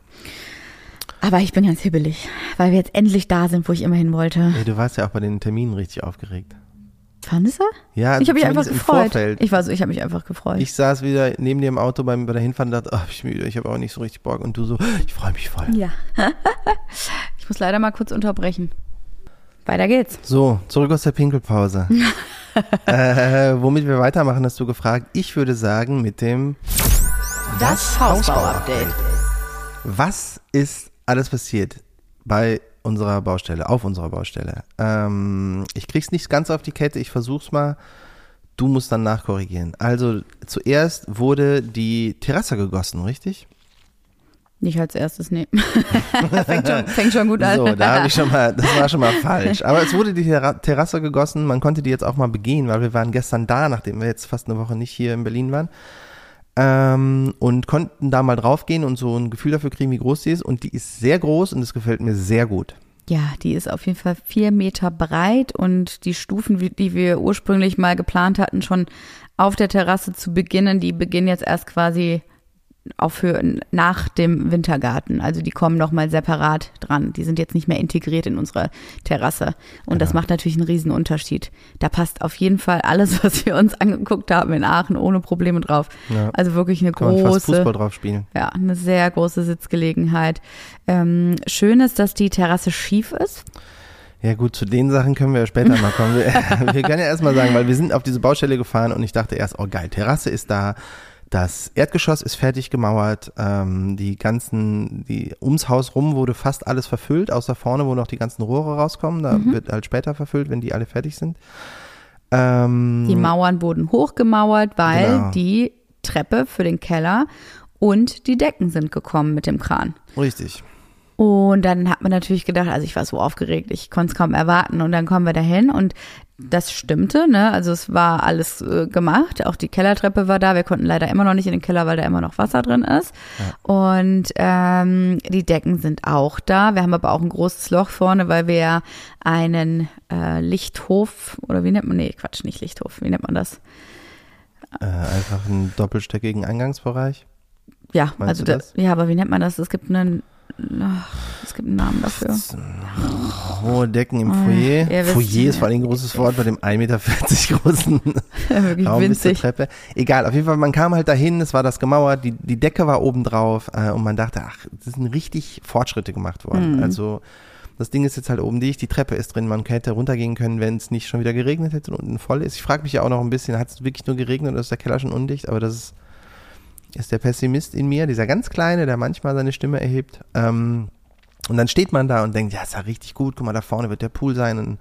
Aber ich bin ganz hibbelig, weil wir jetzt endlich da sind, wo ich immer hin wollte.
Ey, du warst ja auch bei den Terminen richtig aufgeregt.
Fandest du?
Ja,
Ich habe mich einfach gefreut.
Vorfeld.
Ich war so, ich habe mich einfach gefreut.
Ich saß wieder neben dir im Auto beim, bei der Hinfahrt und dachte, ach, ich bin müde, ich habe auch nicht so richtig Bock. Und du so, ich freue mich voll.
ja. ich muss leider mal kurz unterbrechen. Weiter geht's.
So, zurück aus der Pinkelpause. äh, womit wir weitermachen, hast du gefragt. Ich würde sagen, mit dem
Das Hausbau-Update.
Was ist alles passiert bei unserer Baustelle, auf unserer Baustelle? Ähm, ich krieg's nicht ganz auf die Kette, ich versuch's mal. Du musst dann nachkorrigieren. Also zuerst wurde die Terrasse gegossen, richtig?
Nicht als erstes, nee. fängt, schon, fängt schon gut an.
So, da habe ich schon mal, das war schon mal falsch. Aber es wurde die Terra Terrasse gegossen, man konnte die jetzt auch mal begehen, weil wir waren gestern da, nachdem wir jetzt fast eine Woche nicht hier in Berlin waren. Ähm, und konnten da mal draufgehen und so ein Gefühl dafür kriegen, wie groß die ist. Und die ist sehr groß und es gefällt mir sehr gut.
Ja, die ist auf jeden Fall vier Meter breit und die Stufen, die wir ursprünglich mal geplant hatten, schon auf der Terrasse zu beginnen, die beginnen jetzt erst quasi auch für nach dem Wintergarten. Also die kommen nochmal separat dran. Die sind jetzt nicht mehr integriert in unsere Terrasse. Und das
Genau.
macht natürlich einen riesen Unterschied. Da passt auf jeden Fall alles, was wir uns angeguckt haben in Aachen, ohne Probleme drauf.
Ja.
Also wirklich eine
Kann man fast
große.
Fußball drauf spielen.
Ja, eine sehr große Sitzgelegenheit. Ähm, schön ist, dass die Terrasse schief ist.
Ja gut, zu den Sachen können wir ja später mal kommen. Wir, wir können ja erstmal sagen, weil wir sind auf diese Baustelle gefahren und ich dachte erst, oh geil, Terrasse ist da, das Erdgeschoss ist fertig gemauert, ähm, die ganzen, die ums Haus rum wurde fast alles verfüllt, außer vorne, wo noch die ganzen Rohre rauskommen. Da wird halt später verfüllt, wenn die alle fertig sind. Ähm,
Die Mauern wurden hochgemauert, weil
Genau.
die Treppe für den Keller und die Decken sind gekommen mit dem Kran.
richtig.
Und dann hat man natürlich gedacht, also ich war so aufgeregt, ich konnte es kaum erwarten. Und dann kommen wir dahin und das stimmte, ne? Also es war alles äh, gemacht. Auch die Kellertreppe war da. Wir konnten leider immer noch nicht in den Keller, weil da immer noch Wasser drin ist. Und ähm, die Decken sind auch da. Wir haben aber auch ein großes Loch vorne, weil wir ja einen äh, Lichthof oder wie nennt man? Nee, Quatsch, nicht Lichthof. Wie nennt man das?
Äh, einfach einen doppelstöckigen Eingangsbereich.
Ja,
Meinst
also
das?
ja, aber wie nennt man das? Es gibt einen, ach, es gibt einen Namen dafür.
Hohe Decken im
Oh,
Foyer.
wisst-
Foyer ist vor allem ein großes Wort bei dem 1,40 Meter großen
Wirklich
Raum bis zur
winzig.
Treppe. Egal, auf jeden Fall, man kam halt dahin, es war das gemauert, die, die Decke war oben drauf äh, und man dachte, ach, es sind richtig Fortschritte gemacht worden.
Mhm.
Also das Ding ist jetzt halt oben dicht, die Treppe ist drin, man hätte runtergehen können, wenn es nicht schon wieder geregnet hätte und unten voll ist. Ich frage mich ja auch noch ein bisschen, hat es wirklich nur geregnet oder ist der Keller schon undicht? Aber das ist, ist der Pessimist in mir, dieser ganz Kleine, der manchmal seine Stimme erhebt. Ähm, und dann steht man da und denkt, ja, ist ja richtig gut, guck mal, da vorne wird der Pool sein und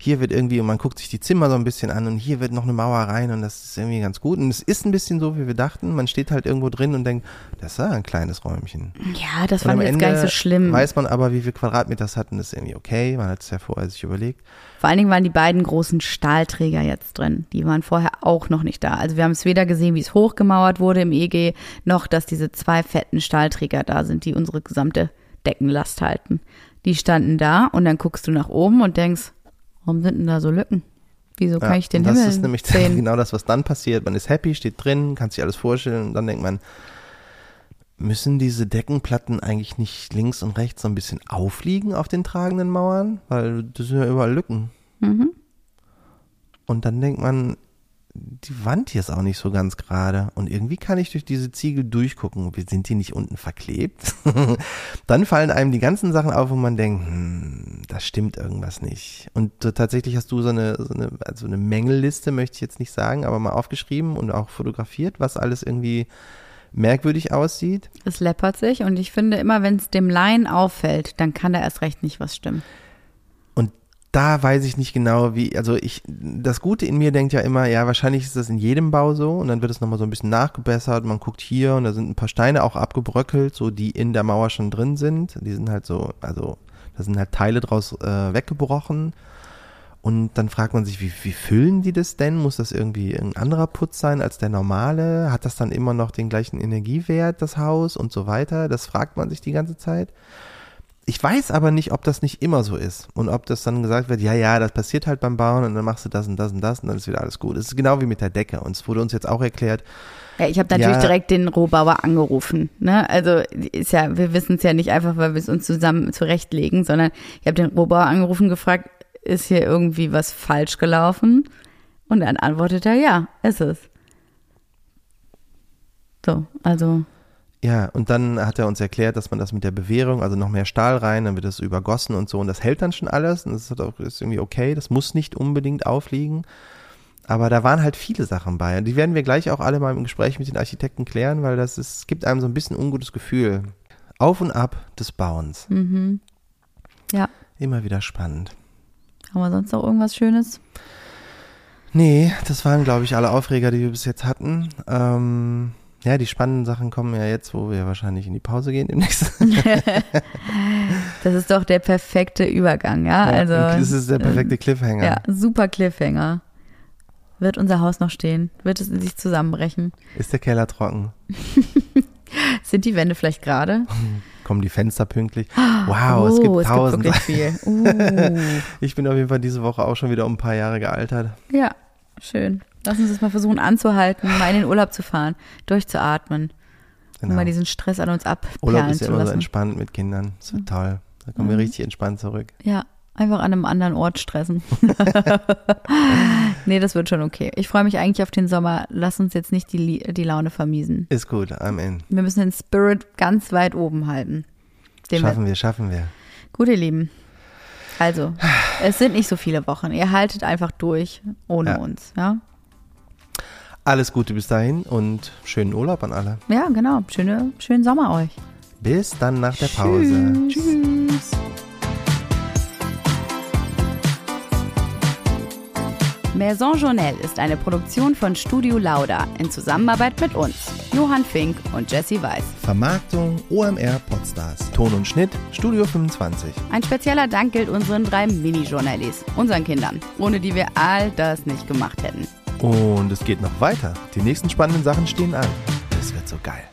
hier wird irgendwie, und man guckt sich die Zimmer so ein bisschen an und hier wird noch eine Mauer rein und das ist irgendwie ganz gut. Und es ist ein bisschen so, wie wir dachten. Man steht halt irgendwo drin und denkt, das ist ja ein kleines Räumchen.
Ja, das ich jetzt gar nicht so schlimm.
Weiß man aber, wie viel Quadratmeter das ist irgendwie okay. Man hat es ja vorher sich überlegt.
Vor allen Dingen waren die beiden großen Stahlträger jetzt drin. Die waren vorher auch noch nicht da. Also wir haben es weder gesehen, wie es hochgemauert wurde im EG, noch dass diese zwei fetten Stahlträger da sind, die unsere gesamte Deckenlast halten. Die standen da und dann guckst du nach oben und denkst, warum sind denn da so Lücken? Wieso kann
Ja,
ich den
das
Himmel
ist nämlich
sehen?
genau das, was dann passiert. Man ist happy, steht drin, kann sich alles vorstellen und dann denkt man, müssen diese Deckenplatten eigentlich nicht links und rechts so ein bisschen aufliegen auf den tragenden Mauern? Weil das sind ja überall Lücken.
Mhm.
Und dann denkt man, die Wand hier ist auch nicht so ganz gerade. Und irgendwie kann ich durch diese Ziegel durchgucken. Sind die nicht unten verklebt? dann fallen einem die ganzen Sachen auf, wo man denkt, hm, da stimmt irgendwas nicht. Und tatsächlich hast du so eine, so eine, also eine Mängelliste, möchte ich jetzt nicht sagen, aber mal aufgeschrieben und auch fotografiert, was alles irgendwie merkwürdig aussieht.
Es läppert sich und ich finde immer, wenn es dem Laien auffällt, dann kann da erst recht nicht was stimmen.
Da weiß ich nicht genau, wie, also ich, das Gute in mir denkt ja immer, ja, wahrscheinlich ist das in jedem Bau so und dann wird es nochmal so ein bisschen nachgebessert. Man guckt hier und da sind ein paar Steine auch abgebröckelt, so die in der Mauer schon drin sind. Die sind halt so, also da sind halt Teile draus äh, weggebrochen. Und dann fragt man sich, wie, wie füllen die das denn? Muss das irgendwie ein anderer Putz sein als der normale? Hat das dann immer noch den gleichen Energiewert, das Haus und so weiter? Das fragt man sich die ganze Zeit. Ich weiß aber nicht, ob das nicht immer so ist und ob das dann gesagt wird, ja, ja, das passiert halt beim Bauen und dann machst du das und das und das und dann ist wieder alles gut. Es ist genau wie mit der Decke und es wurde uns jetzt auch erklärt,
Ja, ich habe natürlich
Ja.
direkt den Rohbauer angerufen. Ne? Also ist ja, wir wissen es ja nicht einfach, weil wir es uns zusammen zurechtlegen, sondern ich habe den Rohbauer angerufen, gefragt, ist hier irgendwie was falsch gelaufen? Und dann antwortet er, ja, ist es. So, also
ja, und dann hat er uns erklärt, dass man das mit der Bewehrung, also noch mehr Stahl rein, dann wird das übergossen und so und das hält dann schon alles und das ist auch ist irgendwie okay, das muss nicht unbedingt aufliegen. Aber da waren halt viele Sachen bei. Und die werden wir gleich auch alle mal im Gespräch mit den Architekten klären, weil das ist, gibt einem so ein bisschen ungutes Gefühl. Auf und ab des Bauens.
mhm. ja.
Immer wieder spannend.
Haben wir sonst noch irgendwas Schönes?
Nee, das waren, glaube ich, alle Aufreger, die wir bis jetzt hatten. Ähm, ja, die spannenden Sachen kommen ja jetzt, wo wir wahrscheinlich in die Pause gehen demnächst.
Das ist doch der perfekte Übergang, ja. also
das ist der perfekte Cliffhanger.
ja, super Cliffhanger. Wird unser Haus noch stehen? Wird es in sich zusammenbrechen?
Ist der Keller trocken?
Sind die Wände vielleicht gerade?
kommen die Fenster pünktlich. Wow, es
oh,
gibt
es
tausend.
gibt wirklich viel. Uh.
ich bin auf jeden Fall diese Woche auch schon wieder um ein paar Jahre gealtert.
Ja, schön. Lass uns das mal versuchen anzuhalten, mal in den Urlaub zu fahren, durchzuatmen
Genau.
und mal diesen Stress an uns
Urlaub
abperlen
ist ja immer so
lassen.
entspannt mit Kindern. Das wird toll. Da kommen wir
Mhm.
richtig entspannt zurück.
Ja, einfach an einem anderen Ort stressen. nee, das wird schon okay. Ich freue mich eigentlich auf den Sommer. Lass uns jetzt nicht die, die Laune vermiesen.
Ist gut, I'm in.
Wir müssen den Spirit ganz weit oben halten. Den wir-
Schaffen wir, schaffen wir.
Gut, ihr Lieben. Also, es sind nicht so viele Wochen. Ihr haltet einfach durch ohne
Ja.
uns. Ja?
Alles Gute bis dahin und schönen Urlaub an alle.
ja, genau. Schöne, schönen Sommer euch.
Bis dann nach der Pause.
Tschüss. Maison Journelle ist eine Produktion von Studio Lauda in Zusammenarbeit mit uns, Johann Fink und Jesse Weiß.
Vermarktung OMR Podstars. Ton und Schnitt Studio 25.
Ein spezieller Dank gilt unseren drei Mini-Journalies, unseren Kindern, ohne die wir all das nicht gemacht hätten.
Und es geht noch weiter. Die nächsten spannenden Sachen stehen an. Das wird so geil.